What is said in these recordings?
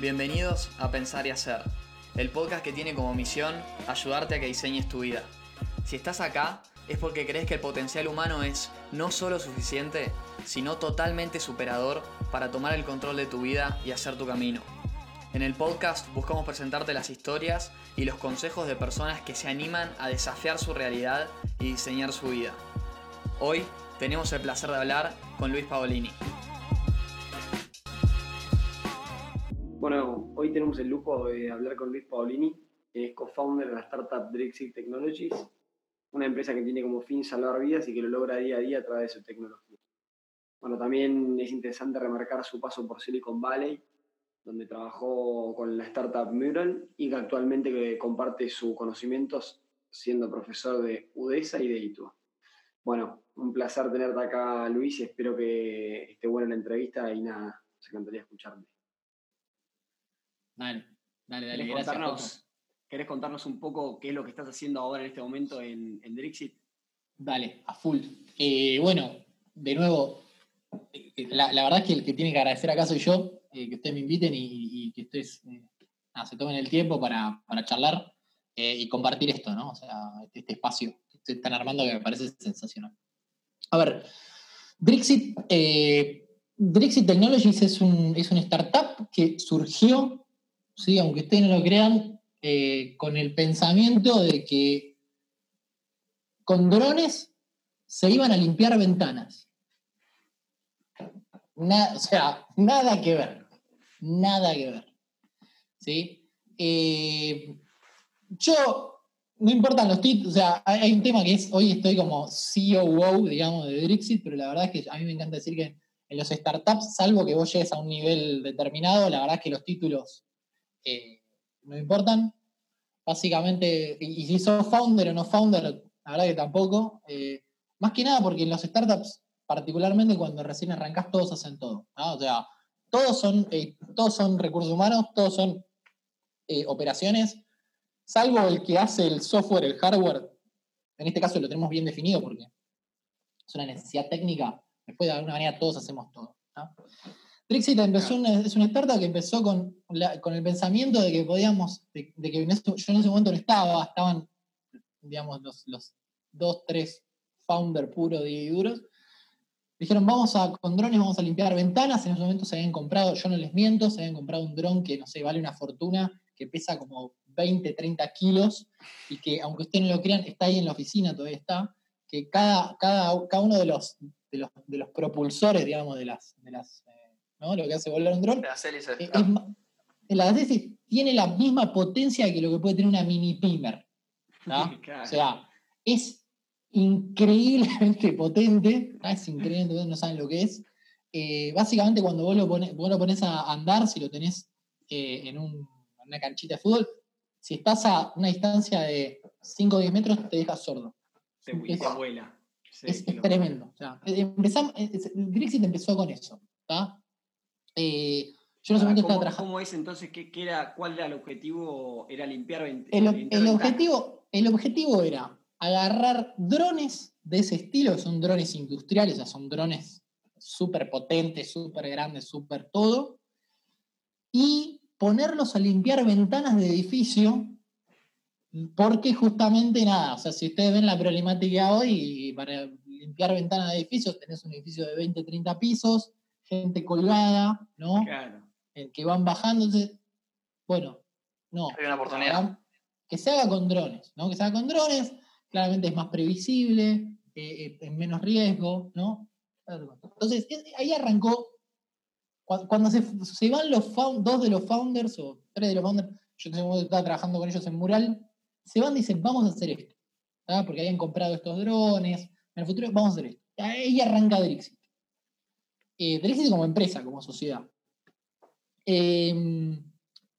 Bienvenidos a Pensar y Hacer, el podcast que tiene como misión ayudarte a que diseñes tu vida. Si estás acá es porque crees que el potencial humano es no solo suficiente, sino totalmente superador para tomar el control de tu vida y hacer tu camino. En el podcast buscamos presentarte las historias y los consejos de personas que se animan a desafiar su realidad y diseñar su vida. Hoy tenemos el placer de hablar con Luis Paolini. Bueno, hoy tenemos el lujo de hablar con Luis Paolini, que es co-founder de la startup Drexit Technologies, una empresa que tiene como fin salvar vidas y que lo logra día a día a través de su tecnología. Bueno, también es interesante remarcar su paso por Silicon Valley, donde trabajó con la startup Mural y que actualmente comparte sus conocimientos siendo profesor de UDESA y de ITUA. Bueno, un placer tenerte acá, Luis, y espero que esté buena la entrevista y nada, nos encantaría escucharte. Dale, dale, dale. ¿Querés contarnos, ¿Querés contarnos un poco qué es lo que estás haciendo ahora en este momento en, en Drixit? Dale, a full. Eh, bueno, de nuevo, eh, la, la, verdad es que el que tiene que agradecer acá soy yo, eh, que ustedes me inviten y, que ustedes se tomen el tiempo para, para charlar y compartir esto, ¿no? O sea, este, este, espacio que están armando que me parece sensacional. A ver, Drixit, Drixit Technologies es un, es una startup que surgió ¿sí? aunque ustedes no lo crean, eh, con el pensamiento de que con drones se iban a limpiar ventanas. o sea, nada que ver, nada que ver. ¿sí? Eh, yo, no importan los títulos, o sea, hay, un tema que es, hoy estoy como CEO, digamos, de Drixit, pero la verdad es que a mí me encanta decir que en los startups, salvo que vos llegues a un nivel determinado, la verdad es que los títulos eh, no importan. Básicamente, y, si sos founder o no founder, la verdad que tampoco. Eh, más que nada porque en los startups, particularmente cuando recién arrancás, todos hacen todo. O sea, todos son, eh, todos son recursos humanos, todos son operaciones, salvo el que hace el software, el hardware. En este caso lo tenemos bien definido porque es una necesidad técnica. Después, de alguna manera, todos hacemos todo. Trixit empezó es una startup que empezó con, con el pensamiento de que podíamos, de, que yo en ese momento no estaba, estaban, digamos, los, los dos, tres founders puros y duros. Dijeron, vamos a, con drones vamos a limpiar ventanas. En ese momento se habían comprado, yo no les miento, se habían comprado un dron que, no sé, vale una fortuna, que pesa como 20, 30 kilos y que, aunque ustedes no lo crean, está ahí en la oficina, todavía está, que cada, cada, cada uno de los, de los, de los propulsores, digamos, de las, de las ¿no? Lo que hace volar un dron. La hélice tiene la misma potencia que lo que puede tener una mini pimer. O sea, es increíblemente potente, es increíblemente no saben lo que es. Eh, básicamente cuando vos lo, pones, vos lo pones a andar, si lo tenés eh, en, una canchita de fútbol, si estás a una distancia de 5 o 10 metros, te dejas sordo. Te, es, abuela. es, tremendo. O sea, empezamos, Grexit empezó con eso. Eh, yo no sé ¿Cómo, ¿Cómo es entonces? ¿qué, era, ¿Cuál era el objetivo? ¿Era limpiar, el, el objetivo, el objetivo era agarrar drones de ese estilo, que son drones industriales, o sea, son drones súper potentes, súper grandes, súper todo, y ponerlos a limpiar ventanas de edificio, porque justamente nada, o sea, si ustedes ven la problemática hoy, para limpiar ventanas de edificios, tenés un edificio de 20, 30 pisos, gente colgada, ¿no? Claro. El que van bajándose. Bueno, no. Hay una oportunidad. Que se haga con drones, ¿no? Que se haga con drones, claramente es más previsible, eh, eh, en menos riesgo, ¿no? Entonces, ahí arrancó. Cuando se, van los dos de los founders, o tres de los founders, yo estaba trabajando con ellos en Mural, se van y dicen, vamos a hacer esto. Porque habían comprado estos drones, en el futuro vamos a hacer esto. Ahí arranca Drixit eh, como empresa, como sociedad. Em,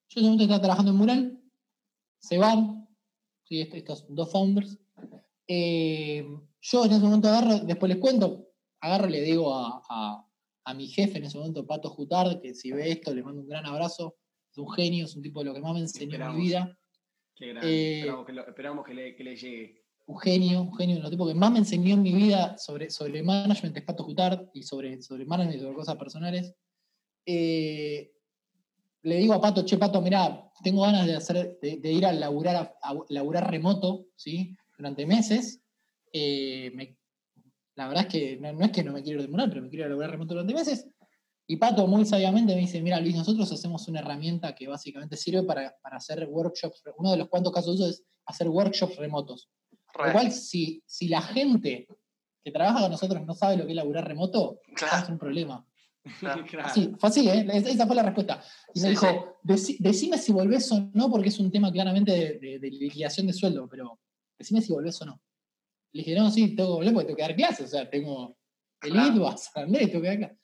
yo en ese momento estaba trabajando en Mural, se van, estos dos founders. Em, yo en ese momento agarro, después les cuento, agarro y le digo a, mi jefe en ese momento, Pato Jutard, que si ve esto le mando un gran abrazo, es un genio, es un tipo de lo que más me enseñó en mi vida. Qué eh, esperamos, que, le, llegue un genio, un genio, de los tipos que más me enseñó en mi vida sobre, sobre management es Pato Jutard y sobre, sobre management y sobre cosas personales. Eh, le digo a Pato, che, Pato, mirá, tengo ganas de, hacer, de, ir a laburar, a, laburar remoto, ¿sí? Durante meses. Eh, la verdad es que no, es que no me quiero demorar, pero me quiero ir a laburar remoto durante meses. Y Pato muy sabiamente me dice, mira Luis, nosotros hacemos una herramienta que básicamente sirve para, hacer workshops. Uno de los cuantos casos de es hacer workshops remotos. Lo cual, si, si la gente que trabaja con nosotros no sabe lo que es laburar remoto, es un problema. Sí, fue así, ¿eh? esa fue la respuesta. Y me dijo, decime si volvés o no, porque es un tema claramente de, de, liquidación de sueldo, pero decime si volvés o no. Le dije, no, sí, tengo que volver porque tengo que dar clases, o sea, tengo el claro. a Andrés, tengo que dar clases.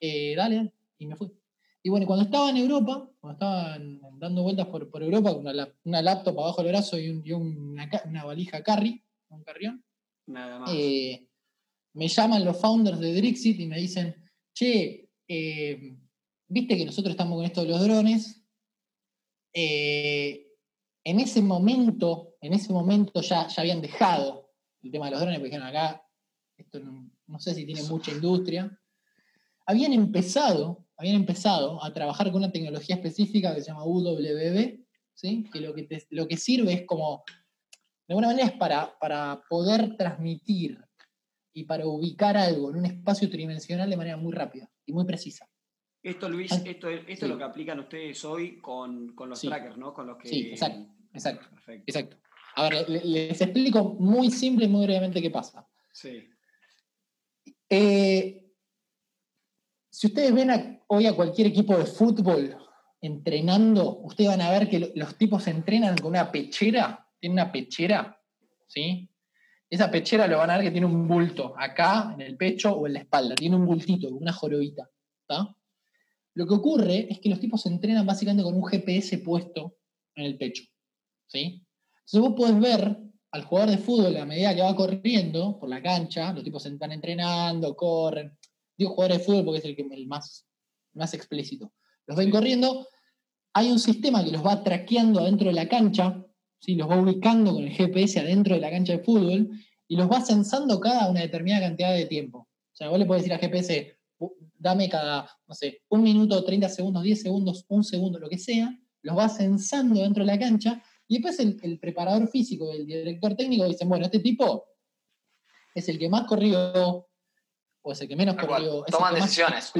Eh, dale, y me fui. Y bueno, cuando estaba en Europa, cuando estaba dando vueltas por, por Europa con una, una, laptop abajo del brazo y, un, y una, una, valija carry, un carrión, Nada más. Eh, me llaman los founders de Drixit y me dicen, che, eh, viste que nosotros estamos con esto de los drones. Eh, en ese momento, en ese momento ya, ya habían dejado el tema de los drones, porque dijeron acá, esto no, sé si tiene mucha industria. Habían empezado, habían empezado a trabajar con una tecnología específica que se llama UWB, ¿sí? que, lo que, lo que sirve es como, de alguna manera es para, para poder transmitir y para ubicar algo en un espacio tridimensional de manera muy rápida y muy precisa. Esto, Luis, esto, esto es lo que aplican ustedes hoy con, los trackers, ¿no? Con los que... Sí, exacto, exacto. exacto. A ver, les, explico muy simple y muy brevemente qué pasa. Sí. Eh, si ustedes ven hoy a cualquier equipo de fútbol entrenando, ustedes van a ver que los tipos entrenan con una pechera, tienen una pechera, ¿sí? Esa pechera lo van a ver que tiene un bulto acá, en el pecho o en la espalda. Tiene un bultito, una jorobita. Lo que ocurre es que los tipos entrenan básicamente con un GPS puesto en el pecho. ¿sí? Entonces vos podés ver al jugador de fútbol a medida que va corriendo por la cancha, los tipos están entrenando, corren. Digo jugadores de fútbol porque es el, que, el más, más explícito. Los ven corriendo, hay un sistema que los va traqueando adentro de la cancha, ¿sí? los va ubicando con el GPS adentro de la cancha de fútbol y los va censando cada una determinada cantidad de tiempo. O sea, vos le podés decir a GPS, dame cada, no sé, un minuto, 30 segundos, 10 segundos, un segundo, lo que sea, los va censando dentro de la cancha y después el, preparador físico, el director técnico dicen, bueno, este tipo es el que más corrió o es el que menos corrió. Toman decisiones.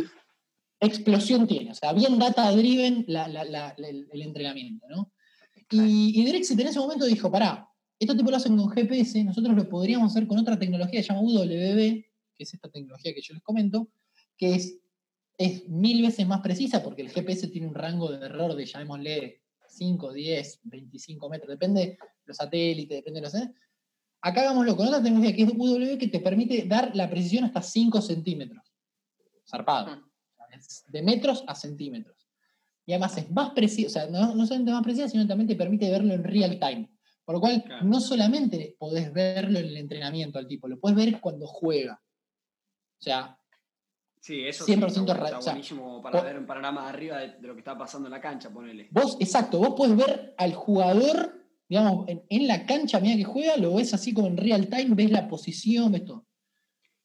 explosión tiene, o sea, bien data driven el entrenamiento, ¿no? Y, y Drexit en ese momento dijo, pará, esto tipo lo hacen con GPS, nosotros lo podríamos hacer con otra tecnología que se llama UWB, que es esta tecnología que yo les comento, que es, es mil veces más precisa porque el GPS tiene un rango de error de, llamémosle, 5, 10, 25 metros, depende de los satélites, depende de los... Acá hagámoslo con otra tecnología que es UWB que te permite dar la precisión hasta 5 centímetros. Zarpado. De metros a centímetros. Y además es más preciso, o sea, no, solamente más precisa, sino también te permite verlo en real time. Por lo cual, no solamente podés verlo en el entrenamiento al tipo, lo puedes ver cuando juega. O sea, Sí, eso 100% sí, está, buenísimo para ver un panorama de arriba de, lo que está pasando en la cancha, ponele. Vos, exacto, vos podés ver al jugador, digamos, en, la cancha, mira que juega, lo ves así como en real time, ves la posición, ves todo.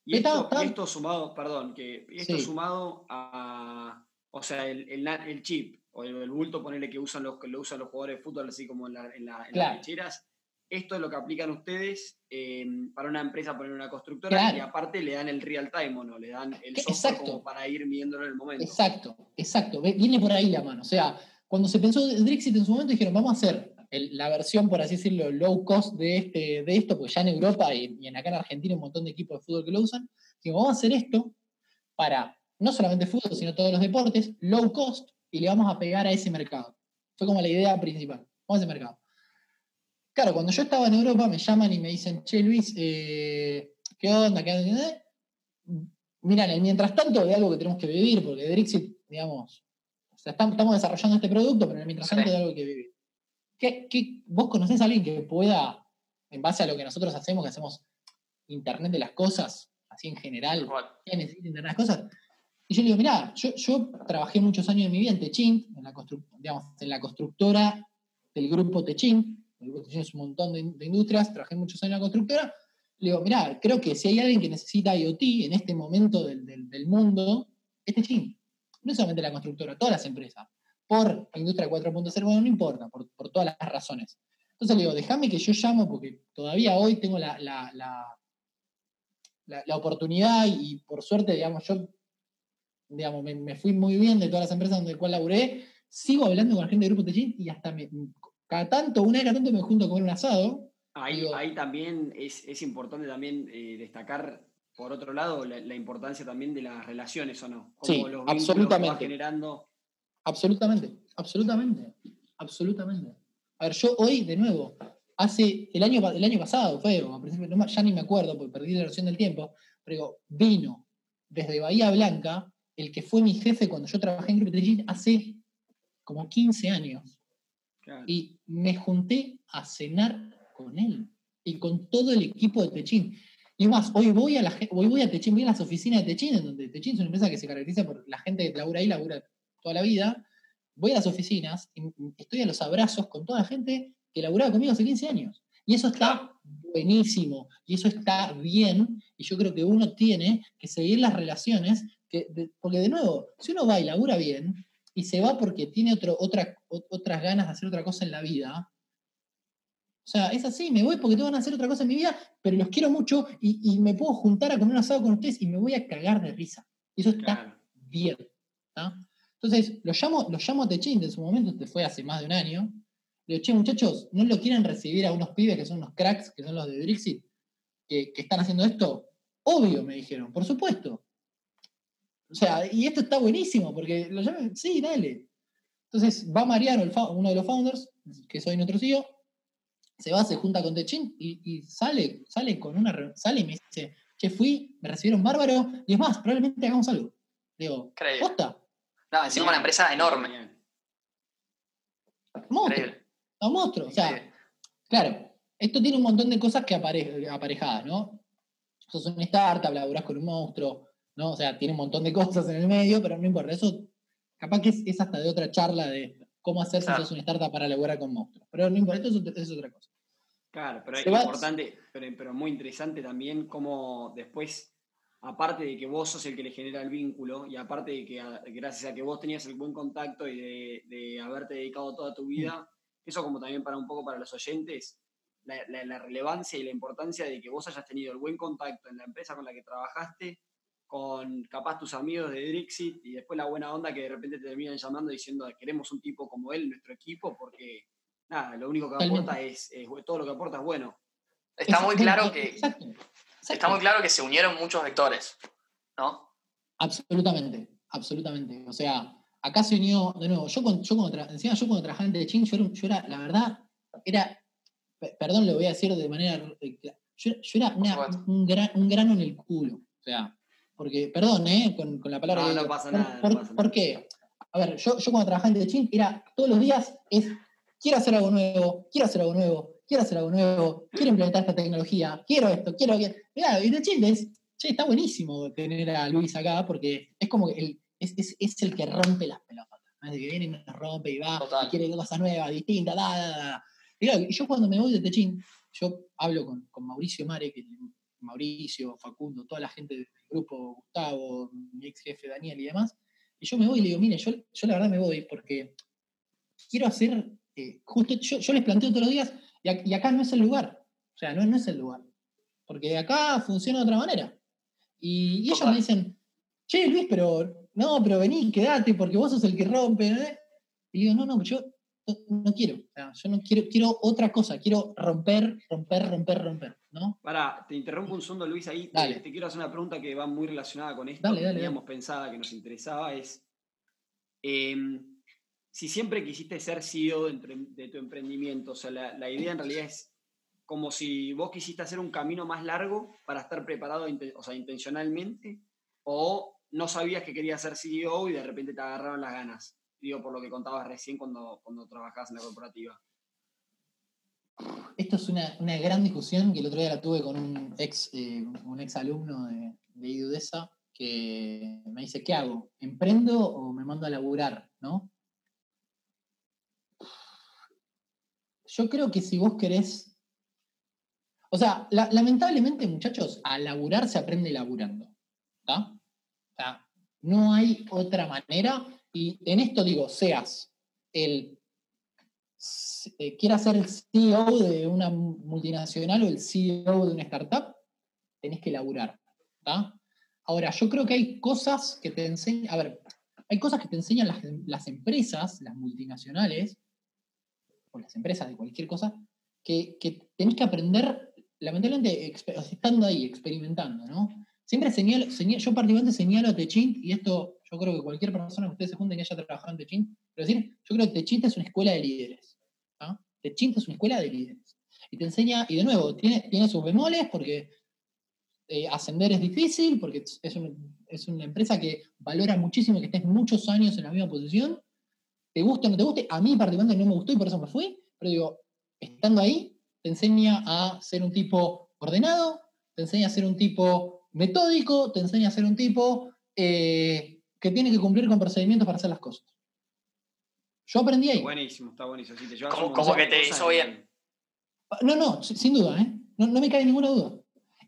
Y esto, sumado, perdón, que esto sumado a, o sea, el, el, chip o el, bulto, ponerle que usan los, lo usan los jugadores de fútbol, así como en, la, en, las lecheras. Esto es lo que aplican ustedes eh, para una empresa, poner una constructora, y aparte le dan el real time, ¿o no? Le dan el software como para ir midiéndolo en el momento. Exacto, exacto. Viene por ahí la mano. O sea, cuando se pensó Drexit en su momento, dijeron, vamos a hacer la versión, por así decirlo, low cost de, este, de esto, pues ya en Europa y, y en acá en Argentina hay un montón de equipos de fútbol que lo usan. Digo, vamos a hacer esto para no solamente fútbol, sino todos los deportes, low cost, y le vamos a pegar a ese mercado. Fue como la idea principal. Vamos a ese mercado. Claro, cuando yo estaba en Europa me llaman y me dicen, che Luis, eh, ¿qué onda? ¿Qué onda? Miran, mientras tanto de algo que tenemos que vivir, porque Drixit, digamos, estamos desarrollando este producto, pero mientras tanto de algo que vivir. ¿Qué, vos conocés a alguien que pueda, en base a lo que nosotros hacemos, que hacemos Internet de las cosas, así en general, ¿qué necesita Internet de las cosas? Y yo le digo, mirá, yo, trabajé muchos años de mi vida en Techin, en la, digamos, en la constructora del grupo Techin. El grupo Techin es un montón de, industrias, trabajé muchos años en la constructora. Le digo, mirá, creo que si hay alguien que necesita IoT en este momento del, mundo, es Techin. No solamente la constructora, todas las empresas. Por Industria 4.0, bueno, no importa, por, por, todas las razones. Entonces le digo, déjame que yo llamo porque todavía hoy tengo la, la, la, la, oportunidad y por suerte, digamos, yo digamos, me, fui muy bien de todas las empresas donde cual laburé, sigo hablando con la gente de Grupo Techin y hasta me, cada tanto, una vez cada tanto me junto a comer un asado. Ahí, ahí también es, es importante también eh, destacar, por otro lado, la, importancia también de las relaciones, ¿o no? Como sí, los absolutamente. generando. Absolutamente, absolutamente, absolutamente. A ver, yo hoy, de nuevo, hace el año, el año pasado fue, ya ni me acuerdo porque perdí la versión del tiempo, pero vino desde Bahía Blanca el que fue mi jefe cuando yo trabajé en Grupo hace como 15 años. Y me junté a cenar con él y con todo el equipo de Techin. Y más, hoy voy a, la, hoy voy a Techin, voy a las oficinas de Techin, en donde Techin es una empresa que se caracteriza por la gente que labura ahí, labura toda la vida. Voy a las oficinas y estoy a los abrazos con toda la gente que laburaba conmigo hace 15 años. Y eso está buenísimo, y eso está bien, y yo creo que uno tiene que seguir las relaciones, que, porque de nuevo, si uno va y labura bien, y se va porque tiene otro, otra, otras ganas de hacer otra cosa en la vida, o sea, es así, me voy porque tengo ganas de hacer otra cosa en mi vida, pero los quiero mucho y, me puedo juntar a comer un asado con ustedes y me voy a cagar de risa. Y eso está bien. Entonces, lo llamo, lo llamo a Techin, en su momento, este fue hace más de un año, le digo, che, muchachos, ¿no lo quieren recibir a unos pibes que son unos cracks, que son los de Brixit, que, están haciendo esto? Obvio, me dijeron, por supuesto. O sea, y esto está buenísimo, porque lo llaman, sí, dale. Entonces va Mariano, uno de los founders, que soy nuestro CEO, se va, se junta con Techin y, sale, sale con una sale y me dice, che, fui, me recibieron bárbaro, y es más, probablemente hagamos algo. Digo, ¿posta? No, encima una empresa enorme. Monstruo un monstruo. O sea, claro, esto tiene un montón de cosas que aparejadas, ¿no? Sos una startup, laburás con un monstruo, ¿no? O sea, tiene un montón de cosas en el medio, pero no importa. Eso capaz que es, hasta de otra charla de cómo hacer si sos una startup para laburar con monstruos. Pero no importa, esto es, otra cosa. Claro, pero es importante, pero, pero muy interesante también cómo después aparte de que vos sos el que le genera el vínculo y aparte de que gracias a que vos tenías el buen contacto y de, de haberte dedicado toda tu vida eso como también para un poco para los oyentes, la, relevancia y la importancia de que vos hayas tenido el buen contacto en la empresa con la que trabajaste, con capaz tus amigos de Drixit y después la buena onda que de repente te terminan llamando diciendo queremos un tipo como él en nuestro equipo porque nada, lo único que aporta es, todo lo que aporta es bueno. Está muy claro que está muy claro que se unieron muchos vectores, ¿no? Absolutamente, absolutamente. O sea, acá se unió, de nuevo, yo cuando, yo cuando, encima yo cuando trabajaba en Techin, yo era, yo era, la verdad, era, perdón, lo voy a decir de manera, yo, yo era un, gran, un, grano en el culo, o sea, porque, perdón, ¿eh? Con, con la palabra... No, no pasa nada. Por, qué? A ver, yo, yo cuando trabajaba en Techin, era, todos los días es, quiero hacer algo nuevo, quiero hacer algo nuevo, quiero hacer algo nuevo, quiero implementar esta tecnología, quiero esto, quiero... Mira, y Techin es, che, está buenísimo tener a Luis acá, porque es como que el es, el que rompe las pelotas. ¿no? Es el que viene y me rompe y va, y quiere cosas nuevas, distintas, da, da, da. Y, yo cuando me voy de Techín, yo hablo con, con Mauricio Mare, que Mauricio, Facundo, toda la gente del grupo, Gustavo, mi ex jefe Daniel y demás, y yo me voy y le digo, mire, yo, yo la verdad me voy porque quiero hacer, eh, justo yo, les planteo todos los días, y, acá no es el lugar, o sea, no, no es el lugar, porque acá funciona de otra manera. Y, y ellos me dicen, che, Luis, pero no, pero vení, quédate, porque vos sos el que rompe. ¿eh? Y digo, no, no, yo no, quiero. yo no quiero, quiero otra cosa, quiero romper, romper, romper, romper. ¿no? Para, te interrumpo un segundo, Luis, ahí te, quiero hacer una pregunta que va muy relacionada con esto que teníamos pensada, que nos interesaba, es em, si siempre quisiste ser CEO de, tu emprendimiento, o sea, la, idea en realidad es como si vos quisiste hacer un camino más largo para estar preparado, o sea, intencionalmente, o no sabías que querías ser CEO y de repente te agarraron las ganas. Digo, por lo que contabas recién cuando, cuando trabajabas en la corporativa. Esto es una, gran discusión que el otro día la tuve con un ex, eh, un ex alumno de, de IDUDESA que me dice, ¿qué hago? ¿Emprendo o me mando a laburar? ¿no? Yo creo que si vos querés... O sea, lamentablemente, muchachos, a laburar se aprende laburando. ¿está? no hay otra manera. Y en esto digo, seas el eh, quiera ser el CEO de una multinacional o el CEO de una startup, tenés que laburar. Ahora, yo creo que hay cosas que te enseñan, a ver, hay cosas que te enseñan las, empresas, las multinacionales, o las empresas de cualquier cosa, que, que tenés que aprender, lamentablemente, estando ahí, experimentando, ¿no? Siempre señalo, yo particularmente señalo a Techint, y esto yo creo que cualquier persona que ustedes se junten que haya trabajado en Techint, pero decir, yo creo que Techint es una escuela de líderes. Techint es una escuela de líderes. Y te enseña, y de nuevo, tiene, tiene sus bemoles porque eh, ascender es difícil, porque es, una empresa que valora muchísimo que estés muchos años en la misma posición. Te guste o no te guste, a mí particularmente no me gustó y por eso me fui, pero digo, estando ahí, te enseña a ser un tipo ordenado, te enseña a ser un tipo metódico, te enseña a ser un tipo eh, que tiene que cumplir con procedimientos para hacer las cosas. Yo aprendí ahí. buenísimo, está buenísimo. como, que te hizo bien. No, no, sin duda, ¿eh? No, me cae ninguna duda.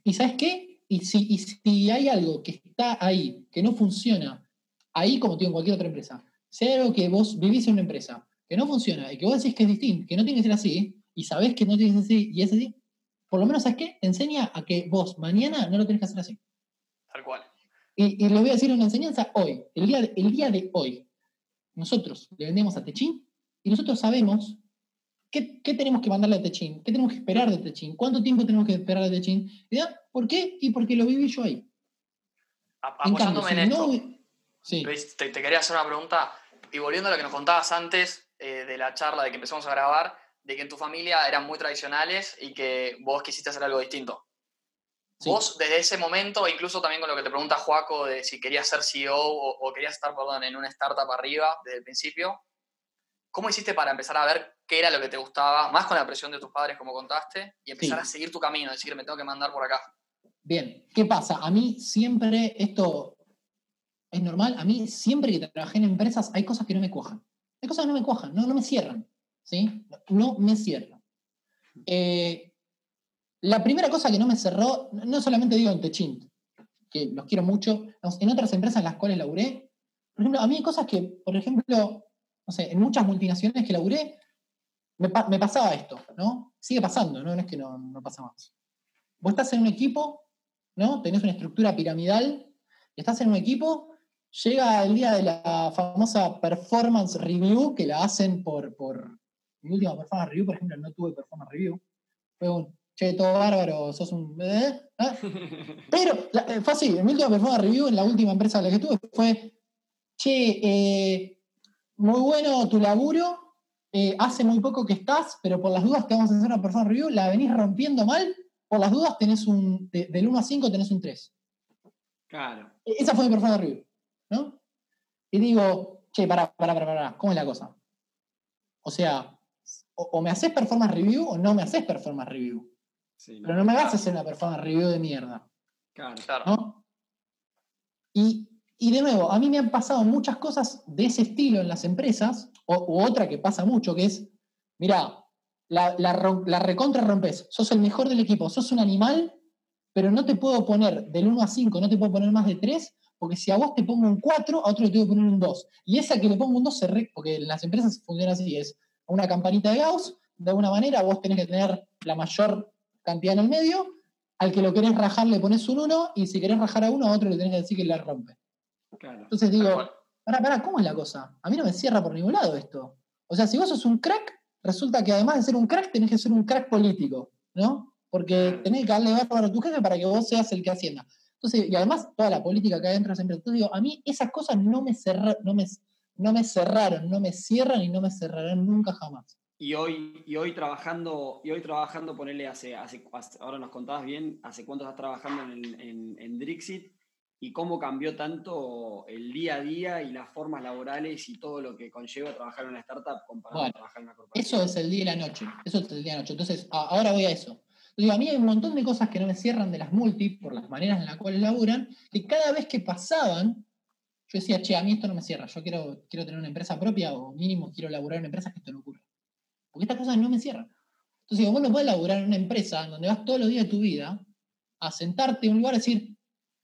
¿Y sabes qué? Y si, si hay algo que está ahí, que no funciona, ahí como tengo en cualquier otra empresa, si hay algo que vos vivís en una empresa, que no funciona y que vos decís que es distinto, que no tiene que ser así, y sabés que no tiene que ser así y es así, por lo menos, ¿sabes qué? Te enseña a que vos mañana no lo tenés que hacer así. Tal cual. Y, y le voy a decir una enseñanza hoy, el día, el día de hoy nosotros le vendemos a Techin y nosotros sabemos qué, tenemos que mandarle a Techin, qué tenemos que esperar de Techin, cuánto tiempo tenemos que esperar de Techin. ¿Por qué? Y porque lo viví yo ahí. Apoyándome en, esto, Luis, te, quería hacer una pregunta, y volviendo a lo que nos contabas antes eh, de la charla de que empezamos a grabar, de que en tu familia eran muy tradicionales y que vos quisiste hacer algo distinto. Vos, desde ese momento, incluso también con lo que te pregunta Joaco de si querías ser CEO o, querías estar, perdón, en una startup arriba desde el principio, ¿cómo hiciste para empezar a ver qué era lo que te gustaba, más con la presión de tus padres, como contaste, y empezar a seguir tu camino, decir, me tengo que mandar por acá? Bien, ¿qué pasa? A mí siempre, esto es normal, a mí siempre que trabajé en empresas hay cosas que no me cuajan. Hay cosas que no me cuajan, no, no me cierran, ¿sí? No me cierran. Eh, la primera cosa que no me cerró, no solamente digo en Techint, que los quiero mucho, en otras empresas en las cuales laburé, por ejemplo, a mí hay cosas que, por ejemplo, no sé, en muchas multinacionales que laburé, me, pasaba esto, ¿no? Sigue pasando, ¿no? No es que no, no pasa más. Vos estás en un equipo, ¿no? Tenés una estructura piramidal, y estás en un equipo, llega el día de la famosa performance review, que la hacen por, por mi última performance review, por ejemplo, no tuve performance review, fue un, che, todo bárbaro, sos un... ¿eh? Pero eh, fue así, mi última performance review en la última empresa en la que estuve fue, che, eh, muy bueno tu laburo, hace muy poco que estás, pero por las dudas te vamos a hacer una performance review, la venís rompiendo mal, por las dudas tenés un, del 1 a 5 tenés un 3. Claro. E, esa fue mi performance review, ¿no? Y digo, che, pará, pará, pará, pará, ¿cómo es la cosa? O sea, o me haces performance review o no me haces performance review. Pero no me vas a hacer una performance review de mierda. Claro. Y, de nuevo, a mí me han pasado muchas cosas de ese estilo en las empresas, o, otra que pasa mucho, que es, mira, la, la, recontra rompes, sos el mejor del equipo, sos un animal, pero no te puedo poner del 1 a 5, no te puedo poner más de 3, porque si a vos te pongo un 4, a otro le tengo que poner un 2. Y esa que le pongo un 2 se re, porque en las empresas funciona así, es una campanita de Gauss, de alguna manera vos tenés que tener la mayor cantidad en el medio, al que lo querés rajar le pones un 1 y si querés rajar a uno, a otro le tenés que decir que la rompe. Entonces digo, pará, pará, ¿cómo es la cosa? A mí no me cierra por ningún lado esto. O sea, si vos sos un crack, resulta que además de ser un crack, tenés que ser un crack político, ¿no? Porque tenés que darle barro a tu jefe para que vos seas el que hacienda. Entonces, y además toda la política que hay dentro de Entonces digo, a mí esas cosas no me, no me, no me cerraron, no me cierran y no me cerrarán nunca jamás. Y hoy, y hoy trabajando, y hoy trabajando, ponerle hace, hace, ahora nos contabas bien, hace cuánto estás trabajando en, en, Drixit y cómo cambió tanto el día a día y las formas laborales y todo lo que conlleva trabajar en una startup comparado a trabajar en una corporación. Eso es el día y la noche, eso es el día y la noche. Entonces, ahora voy a eso. Digo, a mí hay un montón de cosas que no me cierran de las multi por las maneras en las cuales laburan, que cada vez que pasaban, yo decía, che, a mí esto no me cierra, yo quiero, quiero tener una empresa propia o mínimo quiero laburar en una empresa que esto no ocurra. Porque estas cosas no me cierran. Entonces, vos no podés laburar en una empresa en donde vas todos los días de tu vida a sentarte en un lugar y decir,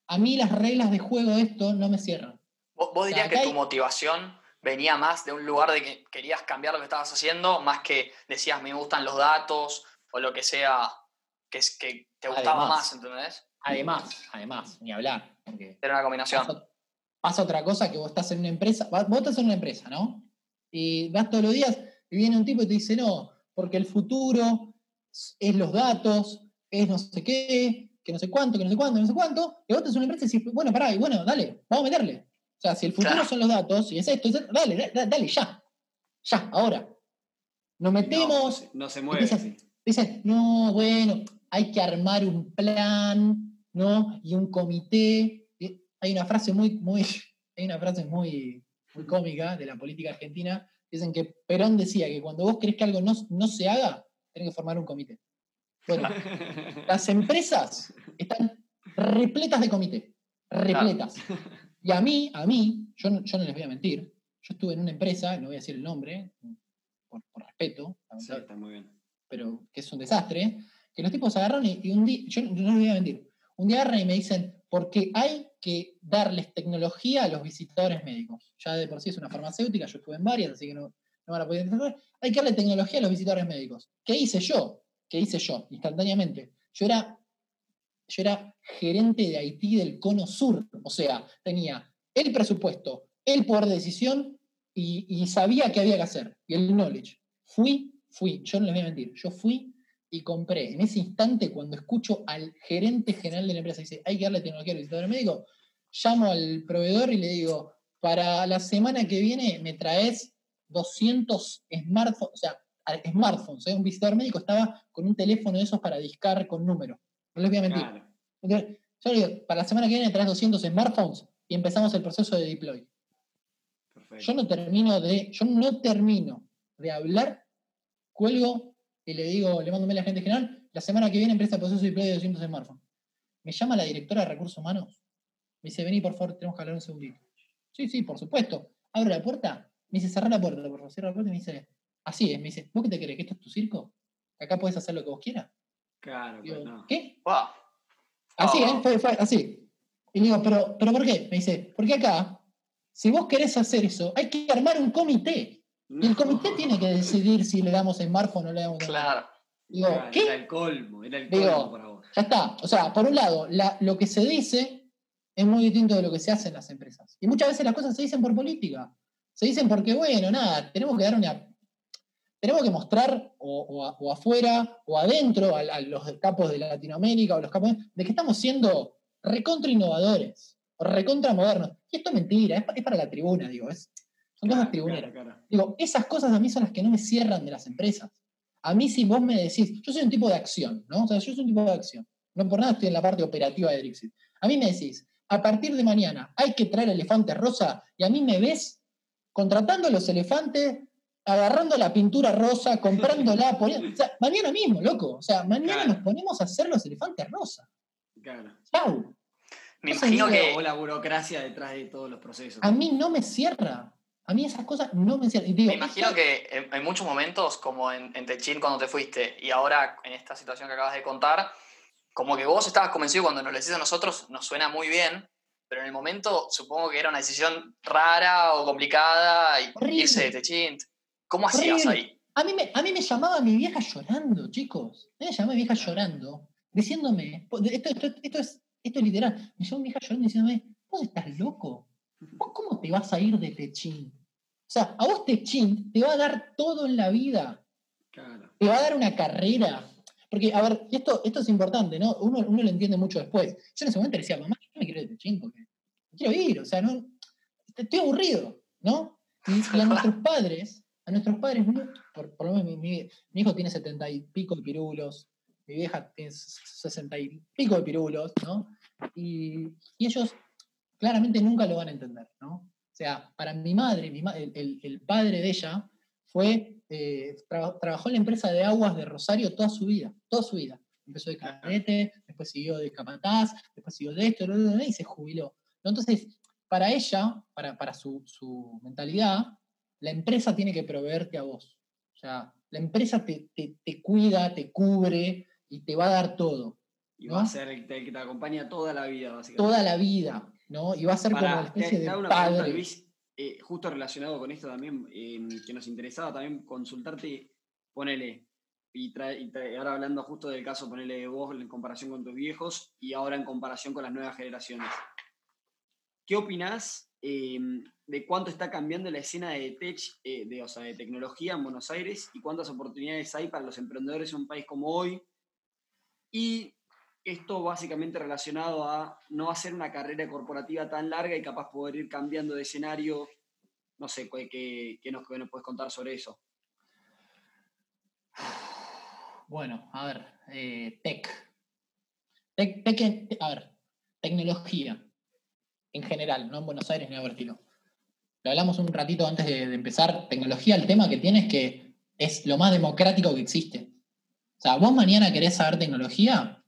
a mí las reglas de juego de esto no me cierran. ¿Vos, dirías que tu motivación venía más de un lugar de que querías cambiar lo que estabas haciendo, más que decías me gustan los datos o lo que sea que, es, que te gustaba Además. más, ¿entendés? Además, además, ni hablar. Porque Era una combinación. pasa, pasa otra cosa que vos estás en una empresa, vos estás en una empresa, ¿no? Y vas todos los días y viene un tipo y te dice, no, porque el futuro es los datos, es no sé qué, que no sé cuánto, que no sé cuánto, que no sé cuánto, y vos estás en una empresa y decís, bueno, pará, y bueno, dale, vamos a meterle. O sea, si el futuro Claro. son los datos y es esto, es esto, dale, da- da- dale, ya, ya, ahora. Nos metemos, No, se- no se mueve. empiezas- sí. Dicen, no, bueno, hay que armar un plan, ¿no? Y un comité. Hay una frase muy, muy, hay una frase muy, muy cómica de la política argentina. Dicen que Perón decía que cuando vos querés que algo no, no se haga, tenés que formar un comité. Bueno, las empresas están repletas de comité, repletas. Y a mí, a mí, yo no, yo no les voy a mentir, yo estuve en una empresa, no voy a decir el nombre, por, por respeto, Sí, está muy bien. pero que es un desastre, que los tipos agarran y, un día, yo no les voy a mentir, un día agarran y me dicen, porque hay que darles tecnología a los visitadores médicos. Ya de por sí es una farmacéutica, yo estuve en varias, así que no, no van a poder entender. Hay que darle tecnología a los visitadores médicos. ¿Qué hice yo? ¿Qué hice yo? Instantáneamente. Yo era, yo era gerente de Haití del Cono Sur, o sea, tenía el presupuesto, el poder de decisión y, y sabía qué había que hacer, y el knowledge. Fui, fui, yo no les voy a mentir, yo fui y compré. En ese instante, cuando escucho al gerente general de la empresa dice, hay que darle tecnología al visitador médico, llamo al proveedor y le digo, para la semana que viene me traes 200 smartphones, o sea, smartphones, ¿eh? un visitador médico estaba con un teléfono de esos para discar con números. No les voy a mentir. Claro. Entonces, yo le digo, para la semana que viene me traes 200 smartphones y empezamos el proceso de deploy. Perfecto. Yo no termino de, yo no termino de hablar, cuelgo y le digo, le mando un mail a la gente general, la semana que viene empieza el proceso de deploy de 200 smartphones. Me llama la directora de recursos humanos, me dice, vení por favor, tenemos que hablar un segundito. Sí, sí, por supuesto. Abro la puerta, me dice, cerrá la puerta, por favor, cierra la puerta y me dice, así es, me dice, ¿vos qué te crees? ¿Que esto es tu circo? ¿Que acá puedes hacer lo que vos quieras? Claro, Digo, pues no. ¿qué? Wow. Así, Oh. ¿eh? Fue, fue así. Y le digo, ¿pero, ¿pero por qué? Me dice, porque acá, si vos querés hacer eso, hay que armar un comité. Y el comité tiene que decidir si le damos smartphone o no le damos smartphone. Claro. Digo, Claro, Era ¿qué? el colmo, era el Digo, colmo para vos. Ya está. O sea, por un lado, la- lo que se dice es muy distinto de lo que se hace en las empresas. Y muchas veces las cosas se dicen por política. Se dicen porque, bueno, nada, tenemos que dar una. Tenemos que mostrar, o, o a- o afuera, o adentro, a, a los capos de Latinoamérica, o los capos de que estamos siendo recontra innovadores, o recontra modernos. Y esto es mentira, es, es para la tribuna, digo, es, son cosas Claro, tribuneras. claro, claro. Digo, esas cosas a mí son las que no me cierran de las empresas. A mí si vos me decís, yo soy un tipo de acción, ¿no? O sea, yo soy un tipo de acción. No por nada estoy en la parte operativa de Drixit. A mí me decís, a partir de mañana hay que traer elefantes rosa y a mí me ves contratando los elefantes, agarrando la pintura rosa, comprándola, poniendo... O sea, mañana mismo, loco. O sea, mañana Claro. nos ponemos a hacer los elefantes rosa. Claro. Chau. Me imagino que. O la burocracia detrás de todos los procesos. A mí no me cierra. A mí esas cosas no me digo, Me imagino que en, en muchos momentos, como en, en Techin cuando te fuiste, y ahora en esta situación que acabas de contar, como que vos estabas convencido cuando nos lo decís a nosotros, nos suena muy bien, pero en el momento supongo que era una decisión rara o complicada y Horrible. irse de Techint. ¿Cómo hacías Horrible. ahí? A mí, me, a mí me llamaba mi vieja llorando, chicos. Me llamaba mi vieja llorando, diciéndome, esto, esto, esto es, esto es literal, me llamó mi vieja llorando diciéndome, vos estás loco, ¿vos cómo te vas a ir de Techín? O sea, a vos Techín te va a dar todo en la vida, Claro. te va a dar una carrera. Porque, a ver, esto, esto es importante, ¿no? Uno, uno lo entiende mucho después. Yo en ese momento le decía, mamá, yo me quiero ir de Techín porque me quiero ir, o sea, no, estoy aburrido, ¿no? Y, y a nuestros padres, a nuestros padres, por, por lo menos mi, mi- mi hijo tiene setenta y pico de pirulos, mi vieja tiene sesenta y pico de pirulos, ¿no? Y, y ellos claramente nunca lo van a entender, ¿no? O sea, para mi madre, mi ma- el, padre de ella fue, eh, traba- trabajó en la empresa de aguas de Rosario toda su vida, toda su vida. Empezó de cadete, después siguió de capataz, después siguió de esto, y se jubiló. Entonces, para ella, para, para su, su mentalidad, la empresa tiene que proveerte a vos. O sea, la empresa te, te- te cuida, te cubre y te va a dar todo, Y ¿No? va a ser el que te acompaña toda la vida, básicamente. toda la vida, ¿no? Y va a ser como una especie te- de una pregunta, padre. Luis. eh, justo relacionado con esto también, eh, que nos interesaba también consultarte, ponele, y, ahora hablando justo del caso, ponele vos en comparación con tus viejos y ahora en comparación con las nuevas generaciones. ¿Qué opinás em, de cuánto está cambiando la escena de tech, eh, de, o sea, de tecnología en Buenos Aires y cuántas oportunidades hay para los emprendedores en un país como hoy? Y esto básicamente relacionado a no hacer una carrera corporativa tan larga y capaz poder ir cambiando de escenario. No sé, ¿qué, nos, qué nos puedes contar sobre eso? Bueno, a ver, eh, tech. tech. a ver, tecnología en general, no en Buenos Aires ni a Bertilo. Lo hablamos un ratito antes de, empezar. Tecnología, el tema que tiene es que es lo más democrático que existe. O sea, vos mañana querés saber tecnología,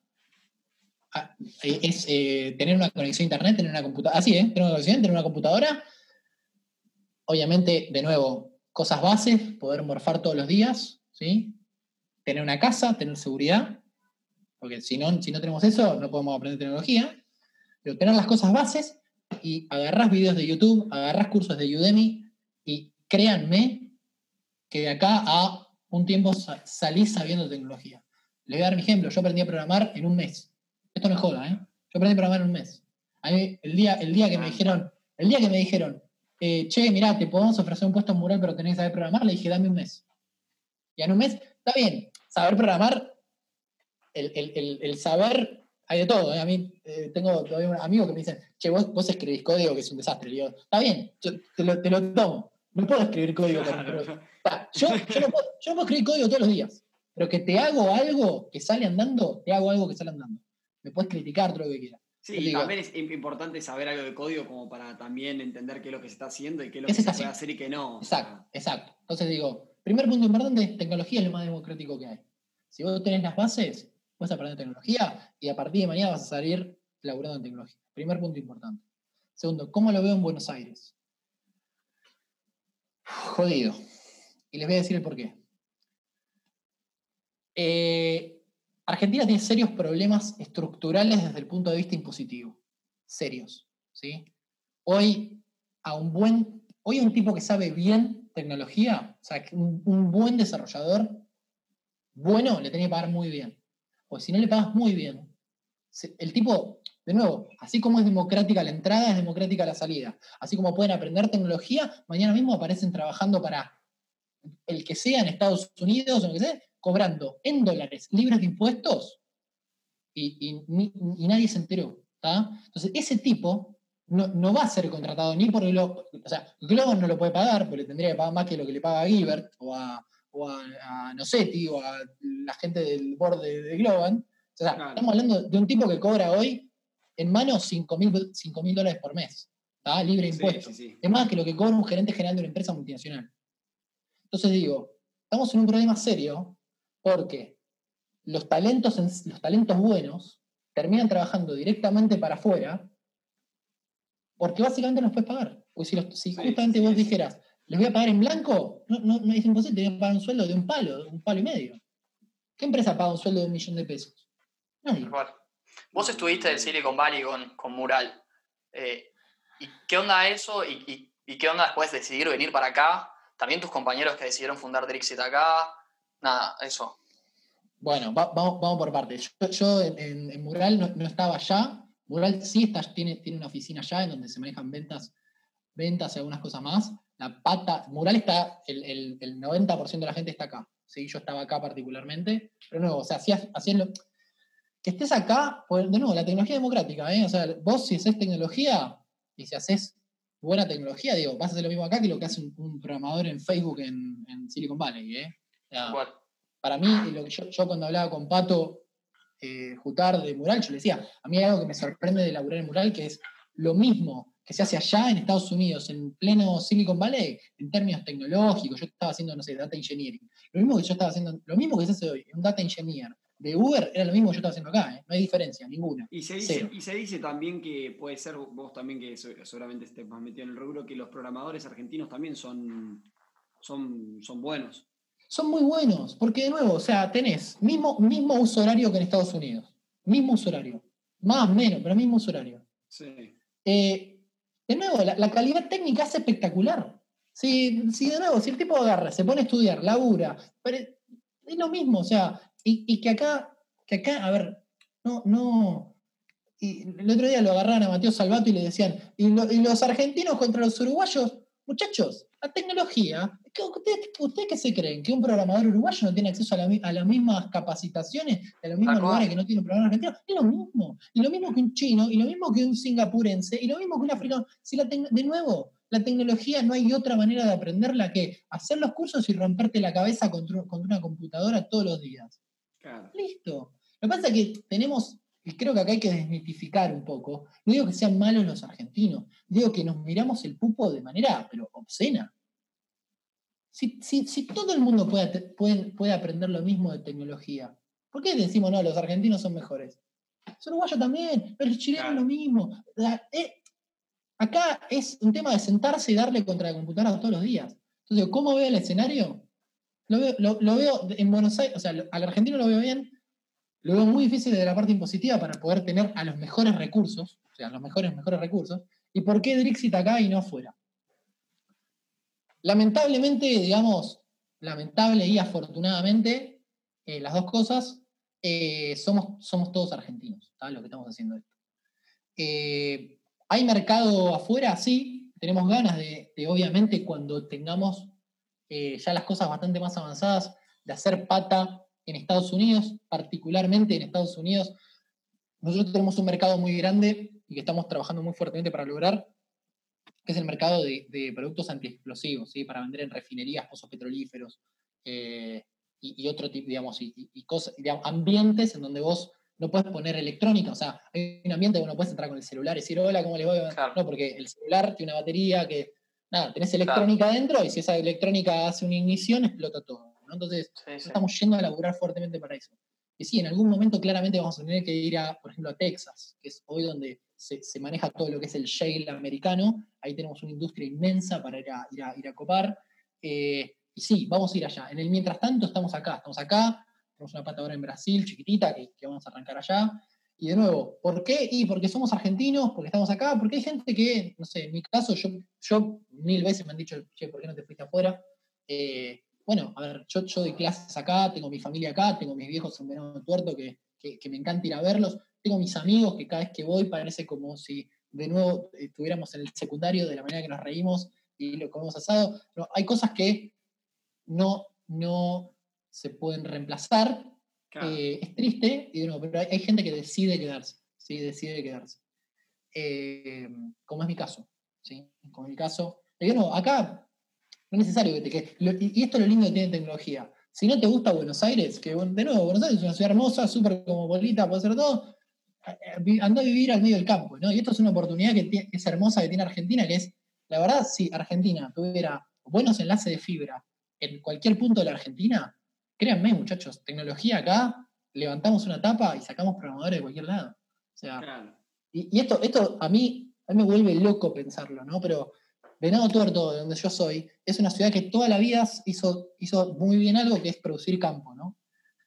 es eh, tener una conexión a internet, tener una computadora. Así, ¿eh? Tener una conexión, tener una computadora. Obviamente, de nuevo, cosas bases, poder morfar todos los días, ¿sí? tener una casa, tener seguridad, porque si no, si no tenemos eso, no podemos aprender tecnología, pero tener las cosas bases y agarrás videos de YouTube, agarrás cursos de Udemy y créanme que de acá a un tiempo salís sabiendo tecnología. Le voy a dar mi ejemplo, yo aprendí a programar en un mes. Esto no es joda, ¿eh? Yo aprendí a programar en un mes. A mí, el día, el día que me dijeron, el día que me dijeron, eh, che, mirá, te podemos ofrecer un puesto en mural, pero tenés que saber programar, le dije, dame un mes. Y en un mes, está bien, saber programar, el, saber, hay de todo. ¿eh? A mí eh, tengo todavía un amigo que me dice, che, vos, vos escribís código que es un desastre. Le digo, está bien, te, lo, te, lo, tomo. No puedo escribir código, pero, yo, yo, no puedo, yo no puedo escribir código todos los días, pero que te hago algo que sale andando, te hago algo que sale andando. Me puedes criticar todo lo que quieras. Sí, y también es importante saber algo de código como para también entender qué es lo que se está haciendo y qué es lo que se puede hacer y qué no. Exacto, exacto. Entonces digo, primer punto importante, tecnología es lo más democrático que hay. Si vos tenés las bases, vas a aprender tecnología y a partir de mañana vas a salir laburando en tecnología. Primer punto importante. Segundo, ¿cómo lo veo en Buenos Aires? Jodido. Y les voy a decir el por qué. Eh, Argentina tiene serios problemas estructurales desde el punto de vista impositivo. Serios. Hoy, a un buen, hoy un tipo que sabe bien tecnología, o sea, un buen desarrollador bueno, le tenía que pagar muy bien. Porque si no le pagas muy bien, el tipo, de nuevo, así como es democrática la entrada, es democrática la salida. Así como pueden aprender tecnología, mañana mismo aparecen trabajando para el que sea en Estados Unidos o lo que sea, cobrando en dólares libres de impuestos y, nadie se enteró. Entonces, ese tipo no, va a ser contratado ni por Globo, o sea, Globo no lo puede pagar, porque le tendría que pagar más que lo que le paga a Gilbert o a, o a, Nocetti o a la gente del board de, de Globan. O sea, estamos hablando de un tipo que cobra hoy en mano 5 mil dólares por mes, libre de impuestos. Es más que lo que cobra un gerente general de una empresa multinacional. Entonces digo, estamos en un problema serio porque los talentos, los talentos buenos terminan trabajando directamente para afuera porque básicamente no los puedes pagar. Porque si, si justamente vos dijeras, ¿Les voy a pagar en blanco? No, no, no es imposible, te voy a pagar un sueldo de un palo, de un palo y medio. ¿Qué empresa paga un sueldo de un millón de pesos? Nadie. Vos estuviste en Silicon Valley con, Mural. Eh, ¿Y qué onda eso? ¿Y, qué onda después de decidir venir para acá? También tus compañeros que decidieron fundar Drixit acá. Nada, eso. Bueno, vamos, vamos, por partes. Yo, en, Mural no, estaba allá. Mural sí está, tiene, tiene una oficina allá en donde se manejan ventas, ventas y algunas cosas más la pata, Mural está, el, el, 90% de la gente está acá. ¿sí? Yo estaba acá particularmente, pero no, o sea, hacías, que estés acá, pues, de nuevo, la tecnología democrática, ¿eh? O sea, vos si haces tecnología y si haces buena tecnología, digo, vas a hacer lo mismo acá que lo que hace un, programador en Facebook en, Silicon Valley, ¿eh? Para mí, lo que yo, cuando hablaba con Pato eh, Jutar de Mural, yo le decía, a mí hay algo que me sorprende de laburar en Mural, que es lo mismo que se hace allá en Estados Unidos, en pleno Silicon Valley, en términos tecnológicos. Yo estaba haciendo, no sé, data engineering. Lo mismo que yo estaba haciendo, lo mismo que se hace hoy, un data engineer de Uber era lo mismo que yo estaba haciendo acá, ¿eh? no hay diferencia, ninguna. Y se, dice, y se dice también que puede ser, vos también que seguramente estés más metido en el rubro, que los programadores argentinos también son, son, son buenos. Son muy buenos, porque de nuevo, o sea, tenés mismo, mismo uso horario que en Estados Unidos. Mismo uso horario. Más o menos, pero mismo uso horario. Sí. Eh, de nuevo, la, calidad técnica es espectacular. Si, si, de nuevo, si el tipo agarra, se pone a estudiar, labura, pero es lo mismo, o sea, y, que acá, que acá, a ver, no, no. Y el otro día lo agarraron a Mateo Salvato y le decían, y, y los argentinos contra los uruguayos, muchachos, la tecnología, ¿ustedes, qué se creen? ¿Que un programador uruguayo no tiene acceso a, las mismas capacitaciones, a los mismos lugares que no tiene un programador argentino? Es lo mismo. Y lo mismo que un chino, y lo mismo que un singapurense, y lo mismo que un africano. Si la de nuevo, la tecnología no hay otra manera de aprenderla que hacer los cursos y romperte la cabeza contra, una computadora todos los días. Listo. Lo que pasa es que tenemos y creo que acá hay que desmitificar un poco. No digo que sean malos los argentinos, digo que nos miramos el pupo de manera, pero obscena. Si, todo el mundo puede, puede, aprender lo mismo de tecnología, ¿por qué decimos no, los argentinos son mejores? Los uruguayos también, pero los chilenos lo mismo. Eh, acá es un tema de sentarse y darle contra la computadora todos los días. Entonces, ¿cómo veo el escenario? Lo veo, lo veo en Buenos Aires, o sea, al argentino lo veo bien, lo veo muy difícil de la parte impositiva para poder tener a los mejores recursos, o sea, los mejores, mejores recursos. ¿Y por qué Drixit acá y no afuera? Lamentablemente, digamos, lamentable y afortunadamente, eh, las dos cosas, eh, somos, somos todos argentinos, ¿sabes lo que estamos haciendo esto? Eh, ¿Hay mercado afuera? Sí, tenemos ganas de obviamente, cuando tengamos ya las cosas bastante más avanzadas, de hacer pata en Estados Unidos, particularmente en Estados Unidos. Nosotros tenemos un mercado muy grande y que estamos trabajando muy fuertemente para lograr, que es el mercado de, productos antiexplosivos, ¿sí? para vender en refinerías, pozos petrolíferos eh, y, otro tipo, digamos, y, cosas, ambientes en donde vos no puedes poner electrónica, o sea, hay un ambiente donde no puedes entrar con el celular y decir, hola, ¿cómo le voy? No, porque el celular tiene una batería que, nada, tenés electrónica adentro y si esa electrónica hace una ignición, explota todo. Entonces, estamos yendo a laburar fuertemente para eso. Y sí, en algún momento claramente vamos a tener que ir a, por ejemplo, a Texas, que es hoy donde se, maneja todo lo que es el shale americano. Ahí tenemos una industria inmensa para ir a, ir a, copar. Eh, y sí, vamos a ir allá. En el mientras tanto, estamos acá. Estamos acá. Tenemos una pata ahora en Brasil, chiquitita, que, vamos a arrancar allá. Y de nuevo, ¿por qué? Y porque somos argentinos, porque estamos acá, porque hay gente que, no sé, en mi caso, yo, yo mil veces me han dicho, che, ¿por qué no te fuiste afuera? Eh, bueno, a ver, yo, yo doy clases acá, tengo mi familia acá, tengo mis viejos en Venado Tuerto que, que, me encanta ir a verlos, tengo mis amigos que cada vez que voy parece como si de nuevo estuviéramos en el secundario de la manera que nos reímos y lo comemos asado. hay cosas que no, no se pueden reemplazar. Eh, es triste, y pero hay, gente que decide quedarse, ¿sí? decide quedarse. Eh, como es mi caso, ¿sí? Como es mi caso. Y acá no es necesario que te quedes. Y esto es lo lindo que tiene tecnología. Si no te gusta Buenos Aires, que de nuevo, Buenos Aires es una ciudad hermosa, súper cosmopolita, puede ser todo, anda a vivir al medio del campo, ¿no? Y esto es una oportunidad que es hermosa que tiene Argentina, que es, la verdad, si Argentina tuviera buenos enlaces de fibra en cualquier punto de la Argentina, créanme, muchachos, tecnología acá, levantamos una tapa y sacamos programadores de cualquier lado. O sea, y, esto, esto a mí, a mí me vuelve loco pensarlo, ¿no? Pero Venado Tuerto, de donde yo soy, es una ciudad que toda la vida hizo, hizo muy bien algo que es producir campo, ¿no?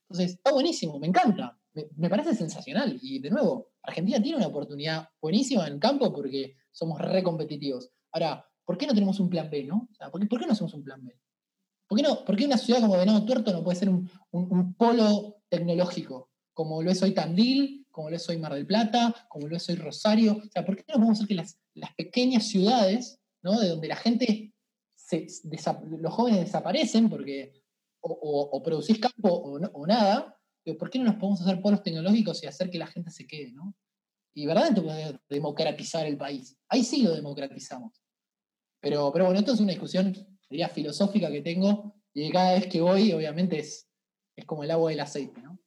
Entonces, está buenísimo, me encanta, me, parece sensacional. Y de nuevo, Argentina tiene una oportunidad buenísima en campo porque somos re competitivos. Ahora, ¿por qué no tenemos un plan B, no? ¿por, qué, no hacemos un plan B? ¿Por qué, no, ¿Por qué una ciudad como Venado Tuerto no puede ser un, polo tecnológico? Como lo es hoy Tandil, como lo es hoy Mar del Plata, como lo es hoy Rosario. O sea, ¿por qué no podemos hacer que las, las pequeñas ciudades de donde la gente, los jóvenes desaparecen porque o, producís campo o, nada, ¿por qué no nos podemos hacer polos tecnológicos y hacer que la gente se quede? ¿no? Y verdaderamente podemos democratizar el país. Ahí sí lo democratizamos. Pero, pero bueno, esto es una discusión, diría, filosófica que tengo y cada vez que voy, obviamente, es, es como el agua del aceite, ¿no?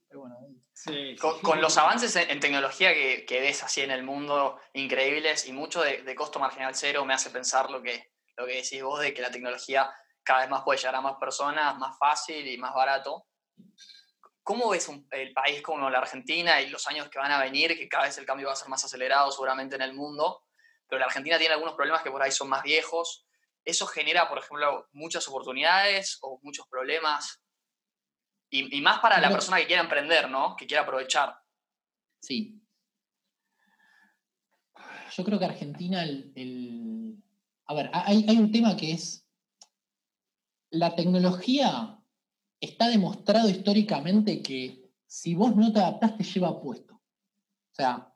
Con, los avances en, tecnología que, ves así en el mundo increíbles y mucho de, costo marginal cero me hace pensar lo que, lo que decís vos de que la tecnología cada vez más puede llegar a más personas, más fácil y más barato. ¿Cómo ves el país como la Argentina y los años que van a venir, que cada vez el cambio va a ser más acelerado seguramente en el mundo, pero la Argentina tiene algunos problemas que por ahí son más viejos? ¿Eso genera, por ejemplo, muchas oportunidades o muchos problemas? Y, más para la persona que quiera emprender, ¿no? Que quiera aprovechar. Sí. yo creo que Argentina, el, a ver, hay, hay un tema que es, la tecnología está demostrado históricamente que si vos no te adaptás te lleva puesto. O sea,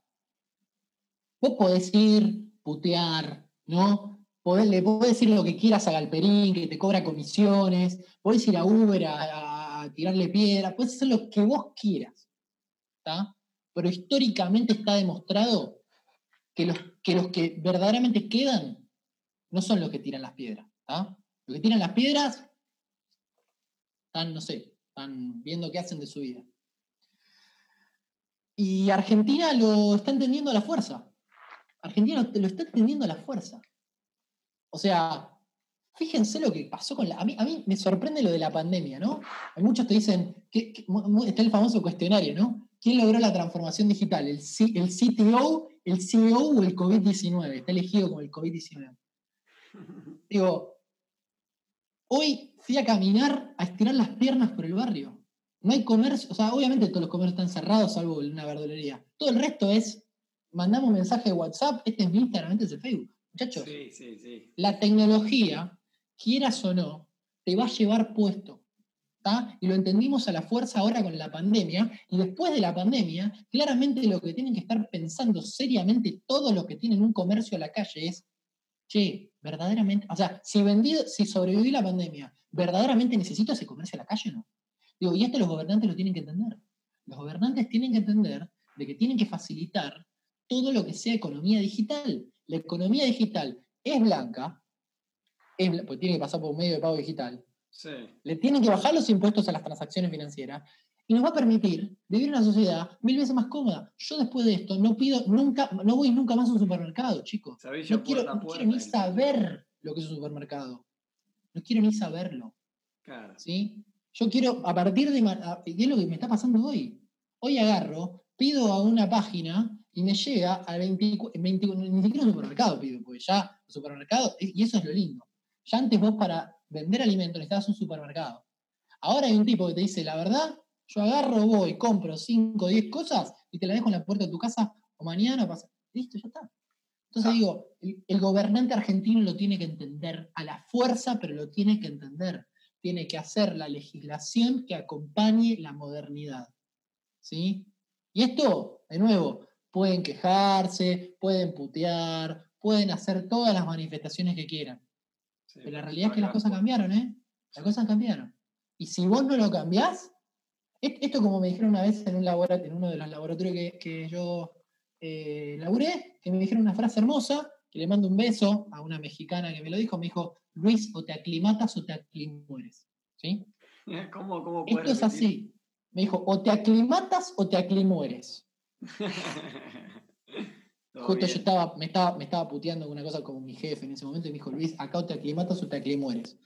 vos podés ir, putear, ¿no? le podés decir lo que quieras a Galperín, que te cobra comisiones, podés ir a Uber a, tirarle piedra, podés hacer lo que vos quieras. ¿está? Pero históricamente está demostrado que los, que los que verdaderamente quedan no son los que tiran las piedras. ¿está? Los que tiran las piedras están, no sé, están viendo qué hacen de su vida. Y Argentina lo está entendiendo a la fuerza. Argentina lo está entendiendo a la fuerza. O sea, fíjense lo que pasó con la... A mí, a mí me sorprende lo de la pandemia, ¿no? Hay muchos te dicen, que, está el famoso cuestionario, ¿no? ¿Quién logró la transformación digital? ¿El, el CTO, el CEO o el COVID-19? Está elegido como el COVID-19. Digo, hoy fui a caminar, a estirar las piernas por el barrio. No hay comercio, o sea, obviamente todos los comercios están cerrados, salvo una verdulería. Todo el resto es, mandamos mensaje de WhatsApp, este es mi Instagram, este es el Facebook. Muchachos, la tecnología, quieras o no, te va a llevar puesto. Y lo entendimos a la fuerza ahora con la pandemia. Y después de la pandemia, claramente lo que tienen que estar pensando seriamente todos los que tienen un comercio a la calle es, che, verdaderamente, o sea, si, vendido, si sobreviví la pandemia, ¿verdaderamente necesito ese comercio a la calle o no? Digo, y esto los gobernantes lo tienen que entender. Los gobernantes tienen que entender de que tienen que facilitar todo lo que sea economía digital la economía digital es blanca, pues tiene que pasar por un medio de pago digital, le tienen que bajar los impuestos a las transacciones financieras y nos va a permitir vivir en una sociedad mil veces más cómoda. Yo después de esto no pido nunca, no voy nunca más a un supermercado, chicos. No quiero, ni saber lo que es un supermercado. No quiero ni saberlo. ¿sí? Yo quiero, a partir de, de lo que me está pasando hoy. Hoy agarro, pido a una página y me llega al 24, ni siquiera un supermercado pido, porque ya el supermercado, y eso es lo lindo. Ya antes vos para vender alimentos necesitabas un supermercado. Ahora hay un tipo que te dice, la verdad, yo agarro, voy, compro 5 o 10 cosas y te la dejo en la puerta de tu casa o mañana pasa. Listo, ya está. Entonces ah. digo, el, el, gobernante argentino lo tiene que entender a la fuerza, pero lo tiene que entender. Tiene que hacer la legislación que acompañe la modernidad. ¿Sí? Y esto, de nuevo, pueden quejarse, pueden putear, pueden hacer todas las manifestaciones que quieran. Pero la realidad es que las cosas cambiaron, ¿eh? Las cosas cambiaron. Y si vos no lo cambiás, esto como me dijeron una vez en, un en uno de los laboratorios que, yo eh, laburé, que me dijeron una frase hermosa, que le mando un beso a una mexicana que me lo dijo, me dijo, Luis, o te aclimatas o te aclimueres. ¿Sí? ¿Cómo, cómo Esto es así. Me dijo, o te aclimatas o te aclimueres. Justo yo estaba me, estaba, me estaba puteando con una cosa como mi jefe en ese momento y me dijo, Luis, acá o te aclimatas o te aclimueres.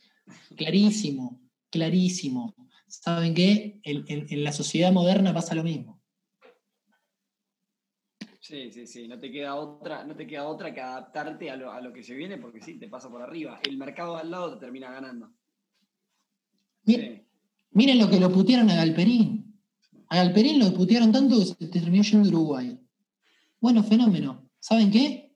Clarísimo, clarísimo. ¿Saben qué? En, la sociedad moderna pasa lo mismo. Sí, sí, sí, no te queda otra, no te queda otra que adaptarte a lo, a lo que se viene porque sí, te pasa por arriba. El mercado al lado te termina ganando. Miren, lo que lo putearon a Galperín. A Galperín lo putearon tanto que se terminó yendo a Uruguay. Bueno, fenómeno. ¿Saben qué?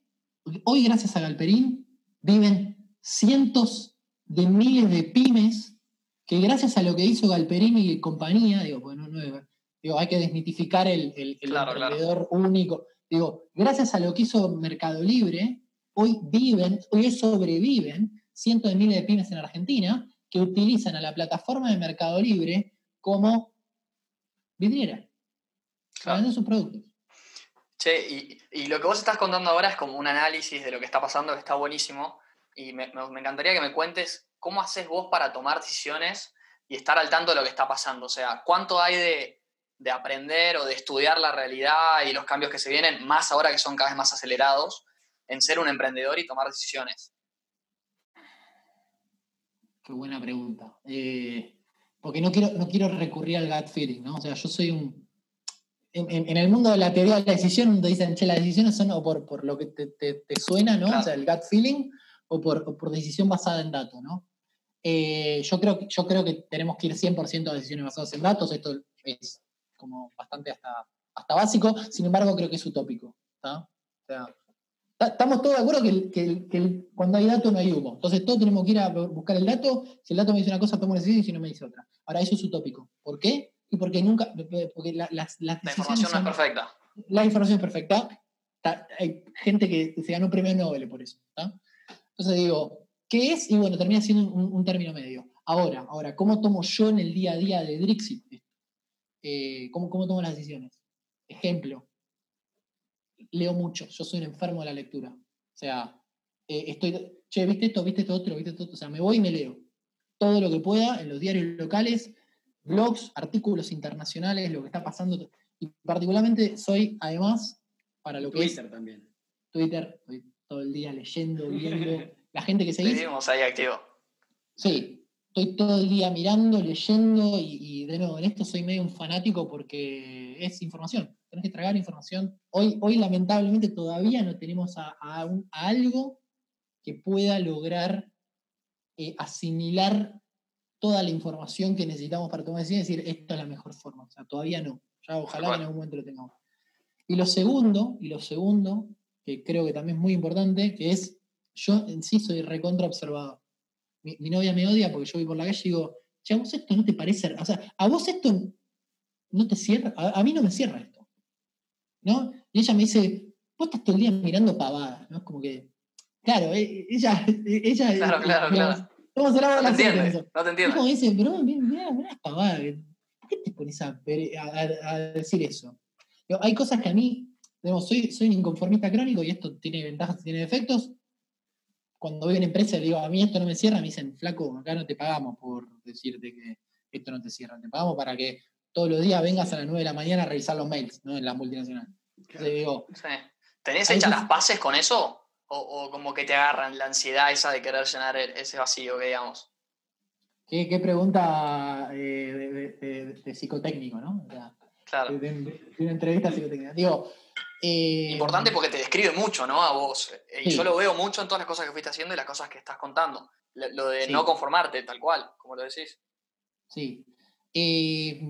Hoy, gracias a Galperín, viven cientos de miles de pymes que gracias a lo que hizo Galperín y compañía, digo, bueno, digo hay que desmitificar el, el, emprendedor único. Digo, gracias a lo que hizo Mercado Libre, hoy viven, hoy sobreviven cientos de miles de pymes en Argentina que utilizan a la plataforma de Mercado Libre como vidriera. Claro. sus productos. Che, y, lo que vos estás contando ahora es como un análisis de lo que está pasando que está buenísimo. Y me, encantaría que me cuentes cómo haces vos para tomar decisiones y estar al tanto de lo que está pasando. O sea, ¿cuánto hay de, de aprender o de estudiar la realidad y los cambios que se vienen, más ahora que son cada vez más acelerados, en ser un emprendedor y tomar decisiones? Qué buena pregunta. Eh, porque no quiero, no quiero recurrir al gut feeling, ¿no? O sea, yo soy un... En, el mundo de la teoría de la decisión, te dicen, che, las decisiones son o por, lo que te, suena, ¿no? O sea, el gut feeling, o por, por decisión basada en datos, ¿no? Eh, yo, creo, yo creo que tenemos que ir 100% a decisiones basadas en datos, esto es como bastante hasta, hasta básico, sin embargo creo que es utópico, O sea, Estamos todos de acuerdo que, cuando hay datos no hay humo. Entonces todos tenemos que ir a buscar el dato. Si el dato me dice una cosa, tomo una decisión y si no me dice otra. Ahora, eso es utópico. ¿Por qué? Y porque nunca. Porque la, información no es perfecta. La información es perfecta. hay gente que se ganó un premio Nobel por eso. Entonces digo, ¿qué es? Y bueno, termina siendo un, término medio. Ahora, ahora, ¿cómo tomo yo en el día a día de Drixit? Eh, ¿cómo, ¿Cómo tomo las decisiones? Ejemplo, leo mucho, yo soy un enfermo de la lectura. O sea, eh, estoy, che, ¿viste esto? ¿Viste esto otro? ¿Viste esto otro? O sea, me voy y me leo todo lo que pueda en los diarios locales, blogs, artículos internacionales, lo que está pasando. Y particularmente soy, además, para lo que Twitter también. Twitter, estoy todo el día leyendo, viendo. La gente que seguís. Seguimos ahí activo. Sí, estoy todo el día mirando, leyendo y, y, de nuevo, en esto soy medio un fanático porque es información tenés que tragar información. Hoy, hoy lamentablemente todavía no tenemos a, algo que pueda lograr eh, asimilar toda la información que necesitamos para tomar decisiones y decir, esta es la mejor forma. O sea, todavía no. Ya ojalá que en algún momento lo tengamos. Y lo segundo, y lo segundo, que creo que también es muy importante, que es, yo en sí soy recontra observado. Mi, novia me odia porque yo voy por la calle y digo, che, a vos esto no te parece, o sea, a vos esto no te cierra, a mí no me cierra esto. ¿no? Y ella me dice, vos estás todo el día mirando pavadas, ¿no? Es como que, claro, e, ella... ella claro, claro, claro. Vamos a no, te entiende, no te entiende. como dice, pero mira, mira pavada, ¿por qué te pones a, decir eso? hay cosas que a mí, digamos, soy, soy un inconformista crónico y esto tiene ventajas y tiene defectos. Cuando voy a una empresa le digo, a mí esto no me cierra, me dicen, flaco, acá no te pagamos por decirte que esto no te cierra, te pagamos para que todos los días vengas a las 9 de la mañana a revisar los mails, ¿no? En las multinacionales. digo, ¿Tenés hechas las paces con eso? O, como que te agarran la ansiedad esa de querer llenar ese vacío, que digamos? ¿Qué, pregunta eh, de, psicotécnico, ¿no? claro. De, una entrevista psicotécnica. Digo, eh, Importante porque te describe mucho, ¿no? A vos. Y yo lo veo mucho en todas las cosas que fuiste haciendo y las cosas que estás contando. Lo de no conformarte, tal cual, como lo decís. Sí. Eh,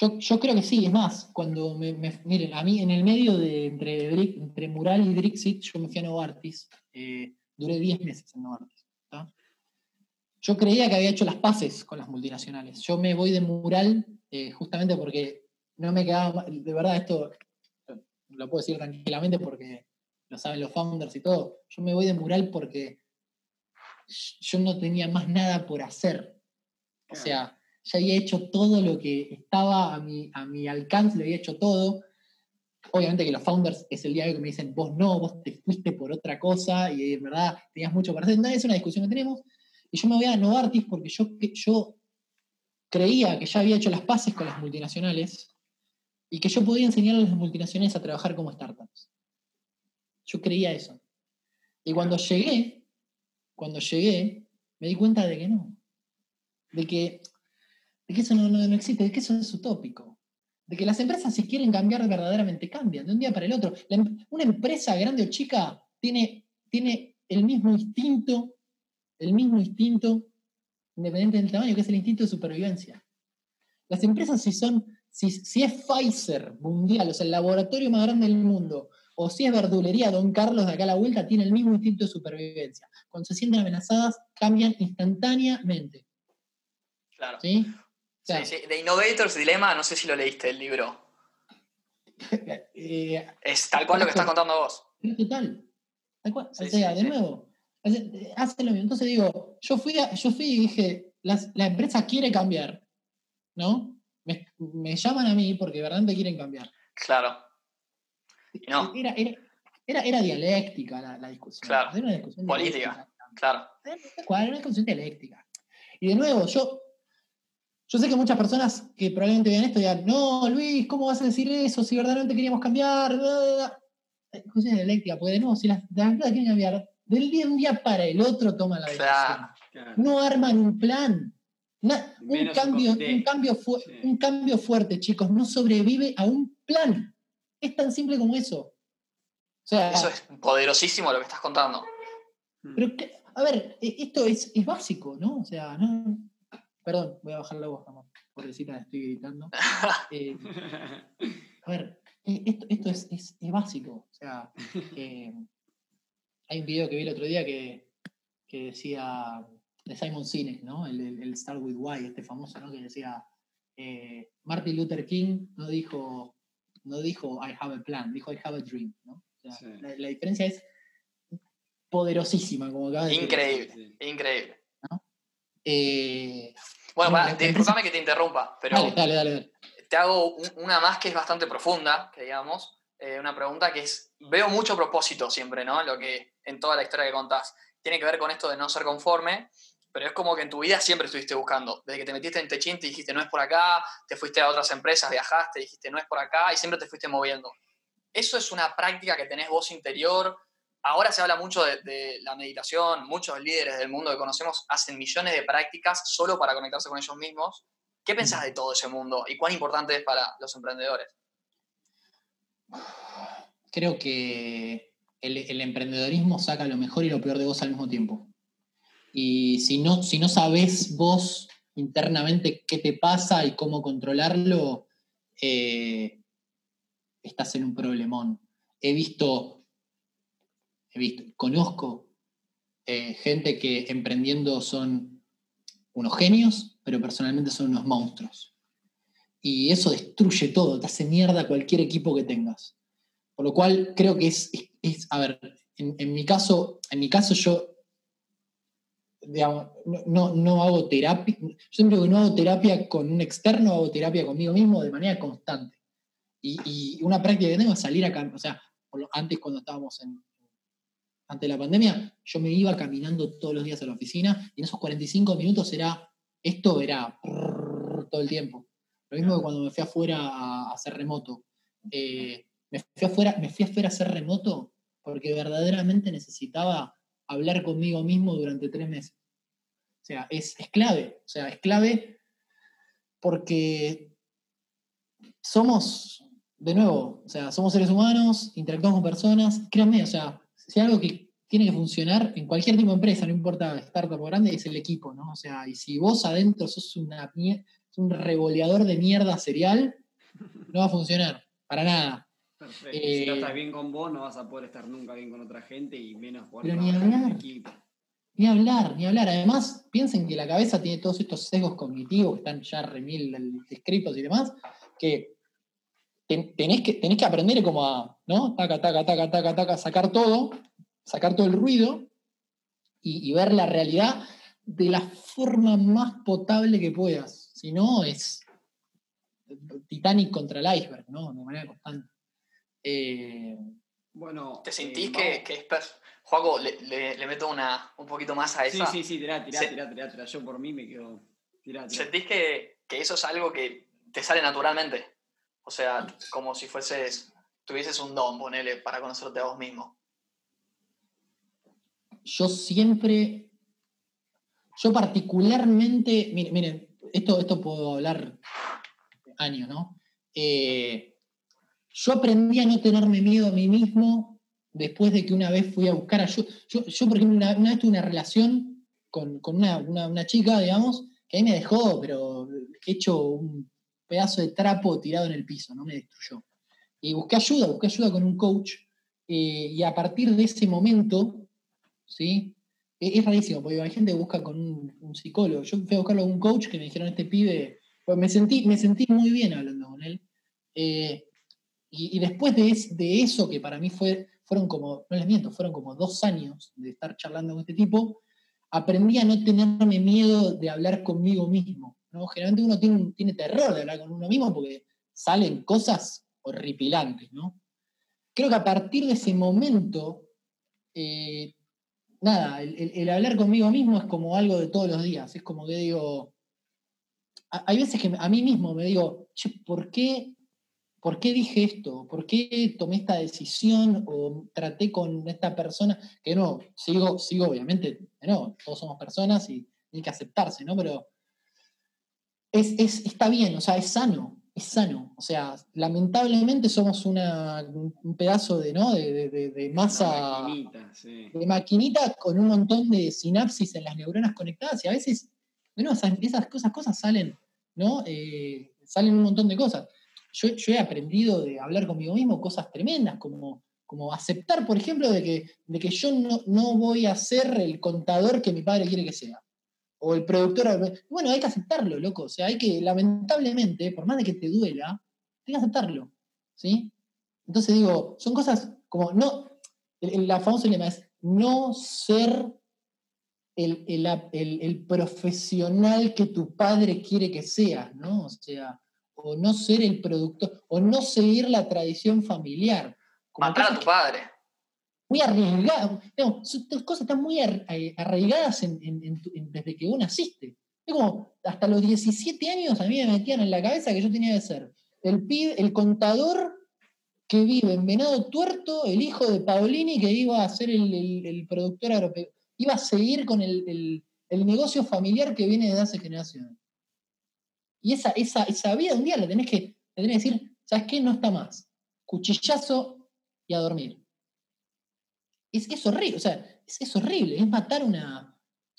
yo, creo que sí, es más, cuando me, miren, a mí en el medio de entre, entre Mural y Drixit, yo me fui a Novartis, eh, duré 10 meses en Novartis. Yo creía que había hecho las paces con las multinacionales. Yo me voy de Mural eh, justamente porque no me quedaba, de verdad esto lo puedo decir tranquilamente porque lo saben los founders y todo, yo me voy de Mural porque yo no tenía más nada por hacer. O sea, ya había hecho todo lo que estaba a mi, a mi alcance, lo había hecho todo. Obviamente que los founders es el hoy que me dicen, vos no, vos te fuiste por otra cosa y en verdad tenías mucho para hacer. No, es una discusión que tenemos. Y yo me voy a Novartis porque yo, yo creía que ya había hecho las paces con las multinacionales y que yo podía enseñar a las multinacionales a trabajar como startups. Yo creía eso. Y cuando llegué, cuando llegué, me di cuenta de que no. De que de que eso no, no, existe, de que eso es utópico. De que las empresas si quieren cambiar verdaderamente cambian, de un día para el otro. Em, una empresa grande o chica tiene, tiene el mismo instinto, el mismo instinto, independiente del tamaño, que es el instinto de supervivencia. Las empresas si son, si, si es Pfizer mundial, o sea, el laboratorio más grande del mundo, o si es verdulería Don Carlos de acá a la vuelta, tiene el mismo instinto de supervivencia. Cuando se sienten amenazadas, cambian instantáneamente. Claro. ¿Sí? Sí, sí. The Innovator's Dilemma, no sé si lo leíste el libro. Eh, es tal cual lo que estás contando vos. Total. Tal cual. o sea, de nuevo, hace lo mismo. Entonces digo, yo fui, yo fui y dije, la, empresa quiere cambiar, ¿no? Me, llaman a mí porque verdaderamente quieren cambiar. Claro. No. Era, era, era, dialéctica la, discusión. Claro. Era una discusión Política. Claro. Era una discusión dialéctica. Y de nuevo, yo yo sé que muchas personas que probablemente vean esto digan, no, Luis, ¿cómo vas a decir eso? Si verdaderamente queríamos cambiar. Discusión eléctrica, porque no, si las, las empresas quieren cambiar, del día un día para el otro toman la decisión. No arman un plan. un, cambio, un, cambio un cambio fuerte, chicos, no sobrevive a un plan. Es tan simple como eso. eso es poderosísimo lo que estás contando. Pero, a ver, e, esto es, es básico, ¿no? O sea, no, Perdón, voy a bajar la voz, amor. Pobrecita, estoy gritando. Eh, a ver, eh, esto, esto es, es- es básico. O sea, eh, hay un video que vi el otro día que, que decía de Simon Sinek, ¿no? El, el, el Start with Why, este famoso, ¿no? Que decía eh, Martin Luther King no dijo, no dijo I have a plan, dijo I have a dream, ¿no? O sea, Sí. la, la diferencia es poderosísima, como acaba de decir. Increíble, increíble. Eh, Bueno, disculpame que te interrumpa, pero dale, dale, dale, dale. te hago un- una más que es bastante profunda, que digamos, eh, una pregunta que es, veo mucho propósito siempre, ¿no? En Lo que, en toda la historia que contás. Tiene que ver con esto de no ser conforme, pero es como que en tu vida siempre estuviste buscando. Desde que te metiste en Techin te dijiste no es por acá, te fuiste a otras empresas, viajaste, dijiste no es por acá y siempre te fuiste moviendo. Eso es una práctica que tenés vos interior. Ahora se habla mucho de, la meditación, muchos líderes del mundo que conocemos hacen millones de prácticas solo para conectarse con ellos mismos. ¿Qué pensás de todo ese mundo y cuán importante es para los emprendedores? Creo que el, emprendedorismo saca lo mejor y lo peor de vos al mismo tiempo. Y si no, si no sabés vos internamente qué te pasa y cómo controlarlo, eh, estás en un problemón. He visto, he visto, conozco eh, gente que emprendiendo son unos genios, pero personalmente son unos monstruos. Y eso destruye todo, te hace mierda cualquier equipo que tengas. Por lo cual creo que es, a ver, en, mi caso, en mi caso yo, no, no, hago terapia, yo siempre que no hago terapia con un externo, hago terapia conmigo mismo de manera constante. Y, una práctica que tengo es salir a caminar, o sea, antes cuando estábamos en, ante la pandemia, yo me iba caminando todos los días a la oficina y en esos 45 minutos era, esto era todo el tiempo. Lo mismo que cuando me fui afuera a, a hacer remoto. Eh, me fui afuera, me fui afuera a hacer remoto porque verdaderamente necesitaba hablar conmigo mismo durante tres meses. O sea, es, es clave. O sea, es clave porque somos, de nuevo, o sea, somos seres humanos, interactuamos con personas. Créanme, o sea, si hay algo que tiene que funcionar en cualquier tipo de empresa, no importa startup o grande, es el equipo, ¿no? O sea, y si vos adentro sos una, un revoleador de mierda serial, no va a funcionar, para nada. Perfecto. si no Eh, estás bien con vos, no vas a poder estar nunca bien con otra gente y menos poder Pero ni en hablar. equipo. Ni hablar, ni hablar. Además, piensen que la cabeza tiene todos estos sesgos cognitivos que están ya remil descritos y demás, que ten- tenés que, tenés que aprender como a, ¿no? Taca, taca, taca, taca, taca, sacar todo, sacar todo el ruido y, y ver la realidad de la forma más potable que puedas. Si no, es Titanic contra el iceberg, ¿no? De manera constante. Eh, Bueno, ¿Te eh, sentís que, que es... pers- Joaco, le, le- le meto una, un poquito más a Sí, esa. sí, sí, tirá, tirá, Se- tirá, tirá, tirá. Yo por mí me quedo. Tirá, tirá. ¿Sentís que, que eso es algo que te sale naturalmente? O sea, como si fueses, tuvieses un don, ponele, para conocerte a vos mismo. yo siempre, yo particularmente, miren, miren, esto, esto puedo hablar años, ¿no? Eh, yo aprendí a no tenerme miedo a mí mismo después de que una vez fui a buscar ayuda. Yo, yo por ejemplo, una, una vez tuve una relación con, con una, una- una chica, digamos, que ahí me dejó, pero hecho un pedazo de trapo tirado en el piso, no me destruyó. Y busqué ayuda, busqué ayuda con un coach, eh, y a partir de ese momento, ¿sí? Es, es rarísimo, porque hay gente que busca con un, psicólogo. Yo fui a buscarlo con un coach que me dijeron, este pibe, pues me sentí, me sentí muy bien hablando con él. Eh, y, después de, de eso, que para mí fue, fueron como, no les miento, fueron como dos años de estar charlando con este tipo, aprendí a no tenerme miedo de hablar conmigo mismo. Generalmente uno tiene, tiene terror de hablar con uno mismo porque salen cosas horripilantes, ¿no? Creo que a partir de ese momento, eh, nada, el, hablar conmigo mismo es como algo de todos los días. Es como que digo, hay veces que a mí mismo me digo, ¿por qué, ¿por qué dije esto? ¿Por qué tomé esta decisión o traté con esta persona? Que no, sigo, sigo obviamente, no, todos somos personas y hay que aceptarse, ¿no? Pero es, es- está bien, o sea, es sano, es sano. O sea, lamentablemente somos una, un pedazo de, ¿no? de, de- de- masa maquinita, sí. de maquinita con un montón de sinapsis en las neuronas conectadas y a veces, bueno, esas, esas cosas, cosas salen, ¿no? Eh, salen un montón de cosas. yo, he aprendido de hablar conmigo mismo cosas tremendas, como, como aceptar, por ejemplo, de que, de que yo no, no voy a ser el contador que mi padre quiere que sea. O el productor. Bueno, hay que aceptarlo, loco. O sea, hay que, lamentablemente, por más de que te duela, hay que aceptarlo. ¿Sí? Entonces digo, son cosas como no. la famosa lema es no ser el, el, profesional que tu padre quiere que seas, ¿no? O sea, o no ser el productor, o no seguir la tradición familiar. Matar a tu padre. Muy arriesgado. No, cosas están muy arraigadas desde que vos naciste. Es como, hasta los 17 años a mí me metían en la cabeza que yo tenía que ser el, el contador que vive en Venado Tuerto, el hijo de Paolini, que iba a ser el, productor agropecuario. Iba a seguir con el, negocio familiar que viene de hace generaciones. Y esa, vida un día la tenés que, tenés que decir, ¿sabes qué? No está más. Cuchillazo y a dormir. Es que es horrible, o sea, es, horrible, es matar una,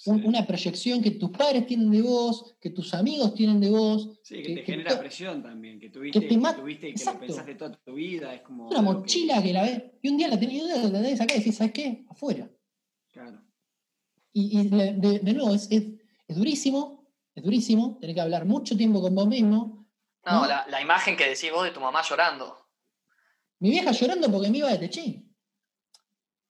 una proyección que tus padres tienen de vos, que tus amigos tienen de vos. Sí, que, te genera presión también, que tuviste, que, te tuviste y que lo pensaste toda tu vida. Es como una mochila que... la ves, y un día la tenés, la tenés acá y decís, ¿sabes qué? Afuera. Claro. Y, de, de, nuevo, es, es, es durísimo, es durísimo, tener que hablar mucho tiempo con vos mismo. No, La, la, imagen que decís vos de tu mamá llorando. Mi vieja llorando porque me iba de Techín.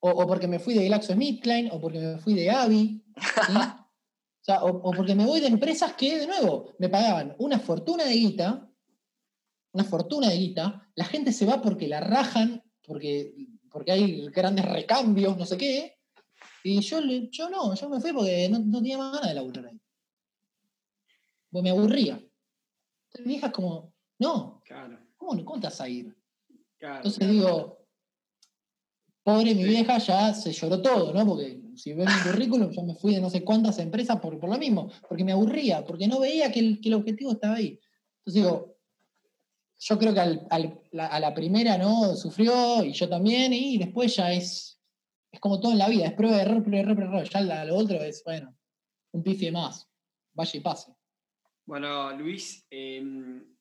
O, o porque me fui de GlaxoSmithKline, o porque me fui de Avi. o, sea, o, porque me voy de empresas que, de nuevo, me pagaban una fortuna de guita, una fortuna de guita, la gente se va porque la rajan, porque, porque hay grandes recambios, no sé qué, y yo, yo no, yo me fui porque no, no tenía más ganas de laburar ahí me aburría. Entonces mi hija es como, no, claro. ¿cómo, ¿cómo te vas a ir? Entonces digo, pobre mi vieja ya se lloró todo, ¿no? Porque si ven mi currículum, yo me fui de no sé cuántas empresas por, por lo mismo, porque me aburría, porque no veía que el, que el objetivo estaba ahí. Entonces digo, yo creo que al, a la primera, ¿no? Sufrió y yo también, y después ya es, es como todo en la vida, es prueba de error, prueba de error, prueba de error. Ya lo otro es, bueno, un pifie más, vaya y pase. Bueno, Luis, em,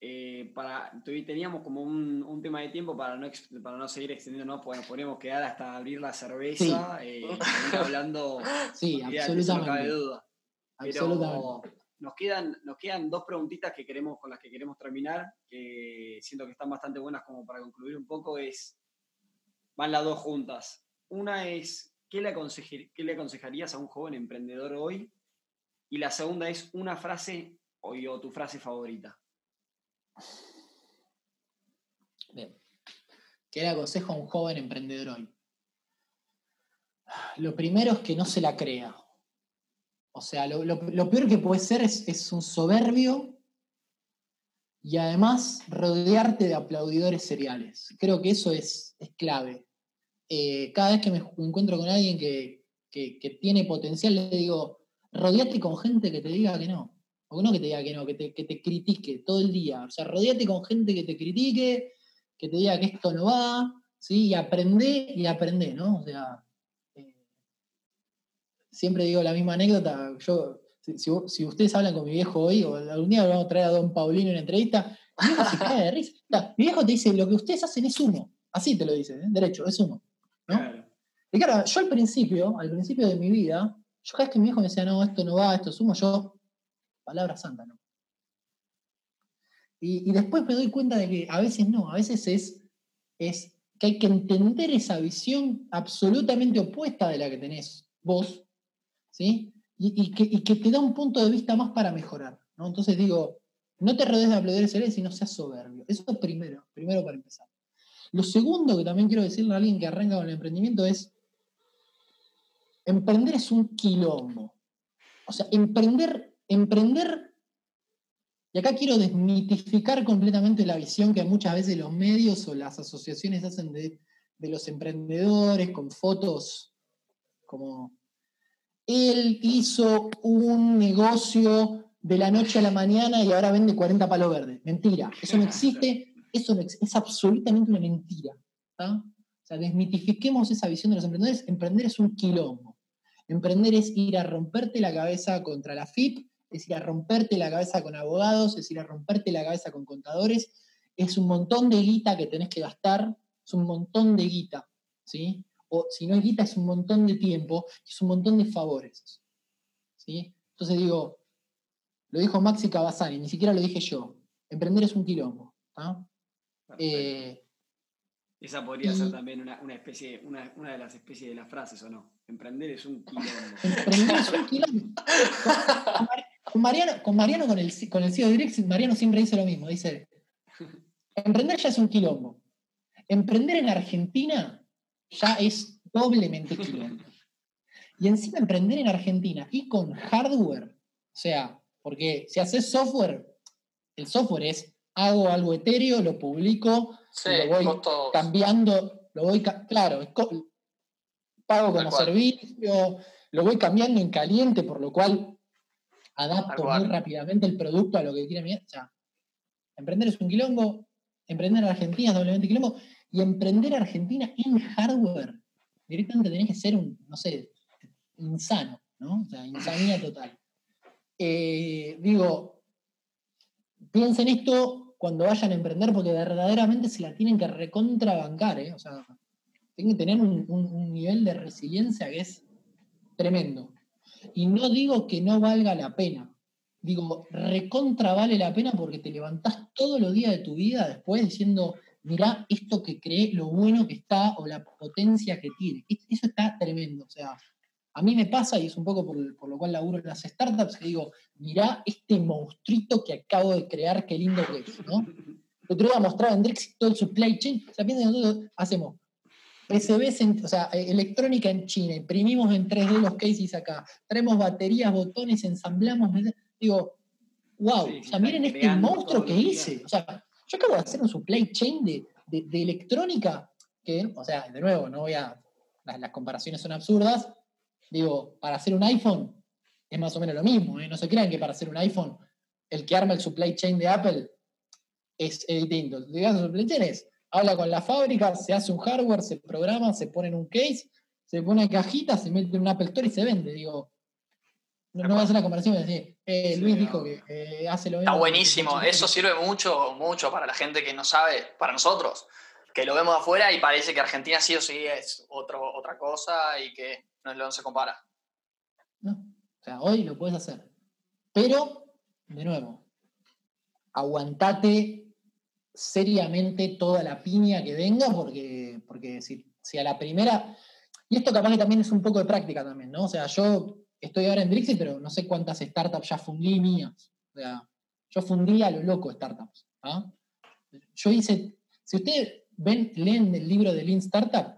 eh, para, teníamos como un, tema de tiempo para no, para no seguir extendiéndonos, porque nos podríamos quedar hasta abrir la cerveza, eh, hablando. Sí, absolutamente. No cabe duda. Pero nos quedan, nos quedan dos preguntitas que queremos, con las que queremos terminar, que siento que están bastante buenas como para concluir un poco, es, van las dos juntas. Una es, ¿qué le, qué le aconsejarías a un joven emprendedor hoy y la segunda es una frase o, tu frase favorita. ¿Qué le aconsejo a un joven emprendedor hoy? Lo primero es que no se la crea. O sea, lo, peor que puede ser es, un soberbio y además rodearte de aplaudidores seriales. Creo que eso es, clave. Eh, cada vez que me encuentro con alguien que, que tiene potencial, le digo, rodeate con gente que te diga que no. O no que te diga que no, que te, que te critique todo el día. O sea, rodeate con gente que te critique, que te diga que esto no va, ¿sí? Y aprende y aprende, ¿no? O sea, eh, siempre digo la misma anécdota. Yo, si, ustedes hablan con mi viejo hoy, o algún día vamos a traer a don Paulino en una entrevista, mi viejo se cae de risa. mi viejo te dice, lo que ustedes hacen es humo. Así te lo dice, ¿eh? derecho, es humo. ¿no? Y claro, yo al principio, al principio de mi vida, yo cada vez que mi hijo me decía, no, esto no va, esto sumo, yo, palabra santa, no. Y, después me doy cuenta de que a veces no, a veces es, es que hay que entender esa visión absolutamente opuesta de la que tenés vos, ¿sí? Y, que, te da un punto de vista más para mejorar, ¿no? Entonces digo, no te rodees de aplaudir y sino seas soberbio. Eso es primero, primero para empezar. Lo segundo que también quiero decirle a alguien que arranca con el emprendimiento es, Emprender es un quilombo. O sea, emprender, emprender, y acá quiero desmitificar completamente la visión que muchas veces los medios o las asociaciones hacen de, los emprendedores con fotos como él hizo un negocio de la noche a la mañana y ahora vende 40 palos verdes. Mentira, eso no existe, eso es absolutamente una mentira. O sea, desmitifiquemos esa visión de los emprendedores. Emprender es un quilombo. Emprender es ir a romperte la cabeza contra la FIP, es ir a romperte la cabeza con abogados, es ir a romperte la cabeza con contadores, es un montón de guita que tenés que gastar, es un montón de guita, ¿sí? O si no es guita, es un montón de tiempo, es un montón de favores, ¿sí? Entonces digo, lo dijo Maxi Cavazani, ni siquiera lo dije yo, emprender es un quilombo, eh, esa podría ser también una, especie, una, una, de las especies de las frases, ¿o no? Emprender es un quilombo. Emprender es un quilombo. Con Mariano, con, Mariano, con el, con el CEO de Mariano siempre dice lo mismo, dice, emprender ya es un quilombo. Emprender en Argentina ya es doblemente quilombo. Y encima emprender en Argentina y con hardware, o sea, porque si haces software, el software es hago algo etéreo, lo publico, lo voy cambiando, lo voy, claro, pago como servicio, lo voy cambiando en caliente, por lo cual adapto muy rápidamente el producto a lo que quiere mi. O sea, emprender es un quilombo, emprender en Argentina es doblemente quilombo, y emprender en Argentina en hardware, directamente tenés que ser un, no sé, insano, ¿no? O sea, insanía total. Eh, digo, piensen esto cuando vayan a emprender, porque verdaderamente se la tienen que recontrabancar, ¿eh? O sea, tienen que tener un nivel de resiliencia que es tremendo. Y no digo que no valga la pena. Digo, recontra vale la pena porque te levantás todos los días de tu vida después diciendo, mirá esto que cree, lo bueno que está o la potencia que tiene. Eso está tremendo. O sea, a mí me pasa, y es un poco por, lo cual laburo en las startups, que digo, mirá este monstruito que acabo de crear, qué lindo que es, ¿no? El otro día mostraba en Drix todo el supply chain. O sea, piensen, nosotros hacemos PCBs, o sea, eh, electrónica en China, imprimimos en 3D los cases acá, traemos baterías, botones, ensamblamos, digo, wow, o sea, miren este monstruo que hice. O sea, yo acabo de hacer un supply chain de, electrónica que, o sea, de nuevo, no voy a, las, comparaciones son absurdas, digo, para hacer un iPhone es más o menos lo mismo, ¿eh? no se crean que para hacer un iPhone el que arma el supply chain de Apple es, distinto. Digamos, supply chain es habla con la fábrica, se hace un hardware, se programa, se pone en un case, se pone en cajita, se mete en un Apple Store y se vende. Digo, no, voy a hacer la comparación, decir, eh, Luis dijo que eh, hace lo mismo. Está buenísimo, eso sirve mucho, mucho para la gente que no sabe, para nosotros, que lo vemos afuera y parece que Argentina sí o sí es otro, otra cosa y que no, se compara. No, o sea, hoy lo puedes hacer. Pero, de nuevo, aguantate seriamente toda la piña que venga, porque, porque si, si, a la primera. Y esto capaz que también es un poco de práctica también, ¿no? O sea, yo estoy ahora en Drixie, pero no sé cuántas startups ya fundí mías. O sea, yo fundí a lo loco startups. ¿ah? Yo hice. Si ustedes ven, leen el libro de Lean Startup,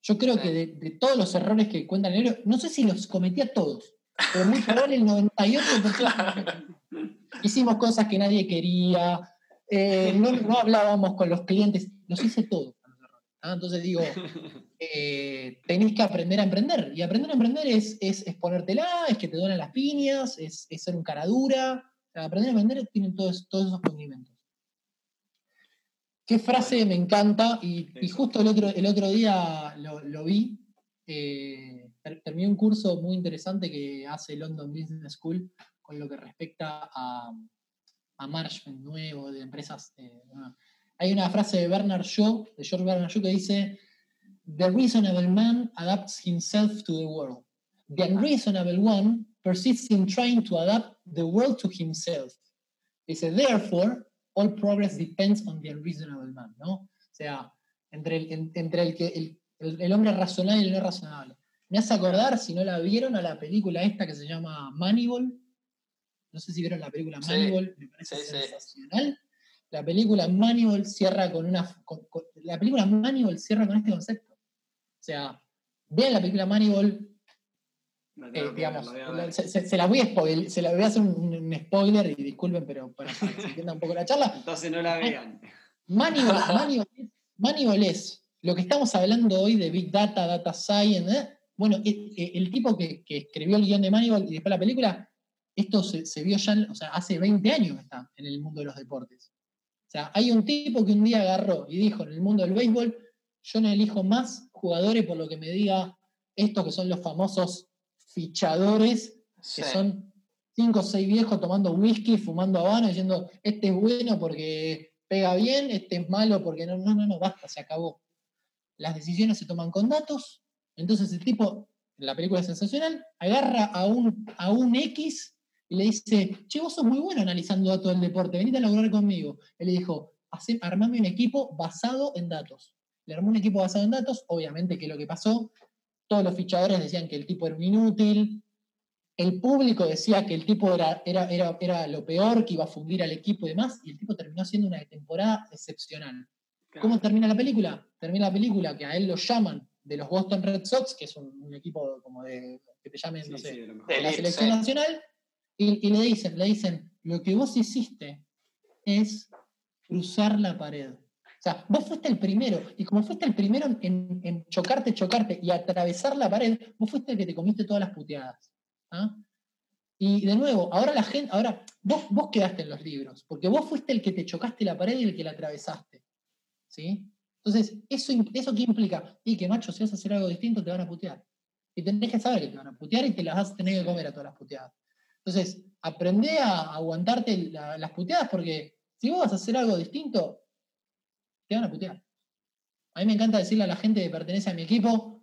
yo creo que de, todos los errores que cuentan en el no sé si los cometía todos, pero muy probable el 98%. Hicimos cosas que nadie quería, eh, no, hablábamos con los clientes, los hice todo. Entonces digo, eh, tenéis que aprender a emprender. Y aprender a emprender es, es, es ponértela, es que te duelen las piñas, es, ser un cara dura. aprender a emprender tiene todos, todos esos condimentos. Qué frase me encanta, y, justo el otro, el otro día lo, vi. Eh, terminé un curso muy interesante que hace London Business School con lo que respecta a, a management nuevo, de empresas. Eh, hay una frase de Bernard Shaw, de George Bernard Shaw, que dice: The reasonable man adapts himself to the world. The unreasonable one persists in trying to adapt the world to himself. Dice, therefore, all progress depends on the unreasonable man, ¿no? O sea, entre el, entre el, que, el, hombre razonable y el no razonable. Me hace acordar, si no la vieron, a la película esta que se llama Moneyball, no sé si vieron la película Moneyball, me parece sensacional. La película Moneyball cierra con una. la película Moneyball cierra con este concepto. O sea, vean la película Moneyball. Eh, digamos, se, la voy a spoiler, se la voy a hacer un, spoiler y disculpen, pero para que se entienda un poco la charla. Entonces no la vean. Moneyball, es lo que estamos hablando hoy de Big Data, Data Science. ¿eh? Bueno, eh, el, tipo que, que, escribió el guion de Moneyball y después la película esto se, vio ya, o sea, hace 20 años que está en el mundo de los deportes. O sea, hay un tipo que un día agarró y dijo en el mundo del béisbol, yo no elijo más jugadores por lo que me diga estos que son los famosos fichadores, que son cinco o seis viejos tomando whisky, fumando habano, diciendo, este es bueno porque pega bien, este es malo porque no, no, no, no, basta, se acabó. Las decisiones se toman con datos, entonces el tipo, en la película es sensacional, agarra a un, a un X y le dice, che, vos sos muy bueno analizando datos del deporte, venite a lograr conmigo. Él le dijo, "Hacé- armame un equipo basado en datos. Le armó un equipo basado en datos, obviamente que lo que pasó, todos los fichadores decían que el tipo era un inútil, el público decía que el tipo era, era, era, era lo peor, que iba a fundir al equipo y demás, y el tipo terminó haciendo una temporada excepcional. ¿Cómo termina la película? Termina la película que a él lo llaman de los Boston Red Sox, que es un, un equipo como de, que te llamen, Sí, no sé, de la selección nacional, y, le dicen, le dicen, lo que vos hiciste es cruzar la pared. O sea, vos fuiste el primero, y como fuiste el primero en, chocarte, chocarte y atravesar la pared, vos fuiste el que te comiste todas las puteadas. ¿ah? Y de nuevo, ahora la gente, ahora vos, vos quedaste en los libros, porque vos fuiste el que te chocaste la pared y el que la atravesaste. ¿Sí? Entonces, ¿eso, ¿eso qué implica? Y que, macho, si vas a hacer algo distinto, te van a putear. Y tenés que saber que te van a putear y te las vas a tener que comer a todas las puteadas. Entonces, aprende a aguantarte la- las puteadas porque si vos vas a hacer algo distinto, te van a putear. A mí me encanta decirle a la gente que pertenece a mi equipo,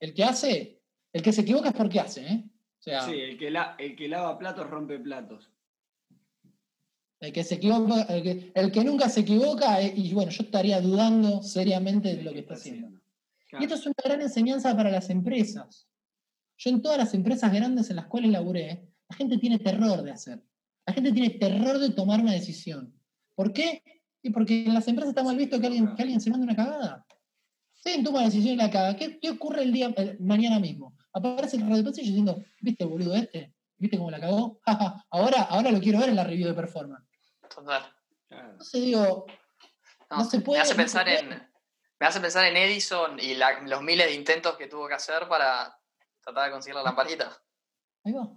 el que hace, el que se equivoca es porque hace, ¿eh? O sea, Sí, el que, la- el que lava platos rompe platos. el que se equivoca, el que, el que nunca se equivoca, eh, y bueno, yo estaría dudando seriamente de lo que está haciendo. Y esto es una gran enseñanza para las empresas. Yo en todas las empresas grandes en las cuales laburé, la gente tiene terror de hacer. La gente tiene terror de tomar una decisión. ¿Por qué? Y porque en las empresas está mal visto que alguien, que alguien se mande una cagada. Si alguien toma una decisión y la caga, ¿qué, qué ocurre el día, el- mañana mismo? Aparece el radio pasillo diciendo, ¿viste boludo este? ¿Viste cómo la cagó? Ahora, ahora lo quiero ver en la review de performance. Total. Entonces digo, No, No se puede, me hace no se pensar en. puede. Me hace pensar en Edison y la- los miles de intentos que tuvo que hacer para tratar de conseguir la lamparita. Ahí va.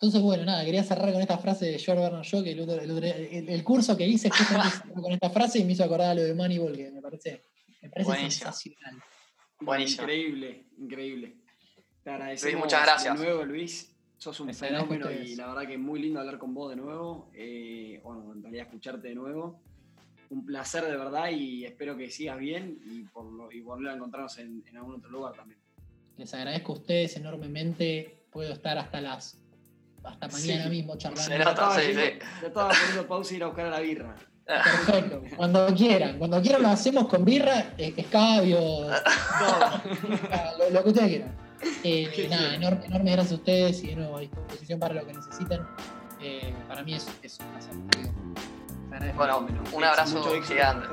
Entonces, bueno, nada, quería cerrar con esta frase de George Bernard Shaw, que el, otro- el otro- el- el curso que hice con esta frase y me hizo acordar a lo de Moneyball, que me parece, me parece Buenísimo. sensacional. Buenísimo. Increíble, increíble. Te agradecemos muchas gracias. de nuevo, Luis. Sos un fenómeno y la verdad que es muy lindo hablar con vos de nuevo. Eh, bueno, en realidad escucharte de nuevo. Un placer de verdad y espero que sigas bien y, por lo- y volver a encontrarnos en, en algún otro lugar también. Les agradezco a ustedes enormemente. Puedo estar hasta las hasta mañana Sí. mismo charlando. Se nota. Sí, yendo- sí. Ya estaba poniendo pausa y ir a buscar a la birra. Perfecto. Cuando quieran. Cuando quieran lo hacemos con birra, eh, escabio, lo, lo que ustedes quieran. Eh, nada, enorme, enormes gracias a ustedes y de nuevo a disposición para lo que necesiten. Eh, para mí es, es un placer. Bueno, un abrazo gigante.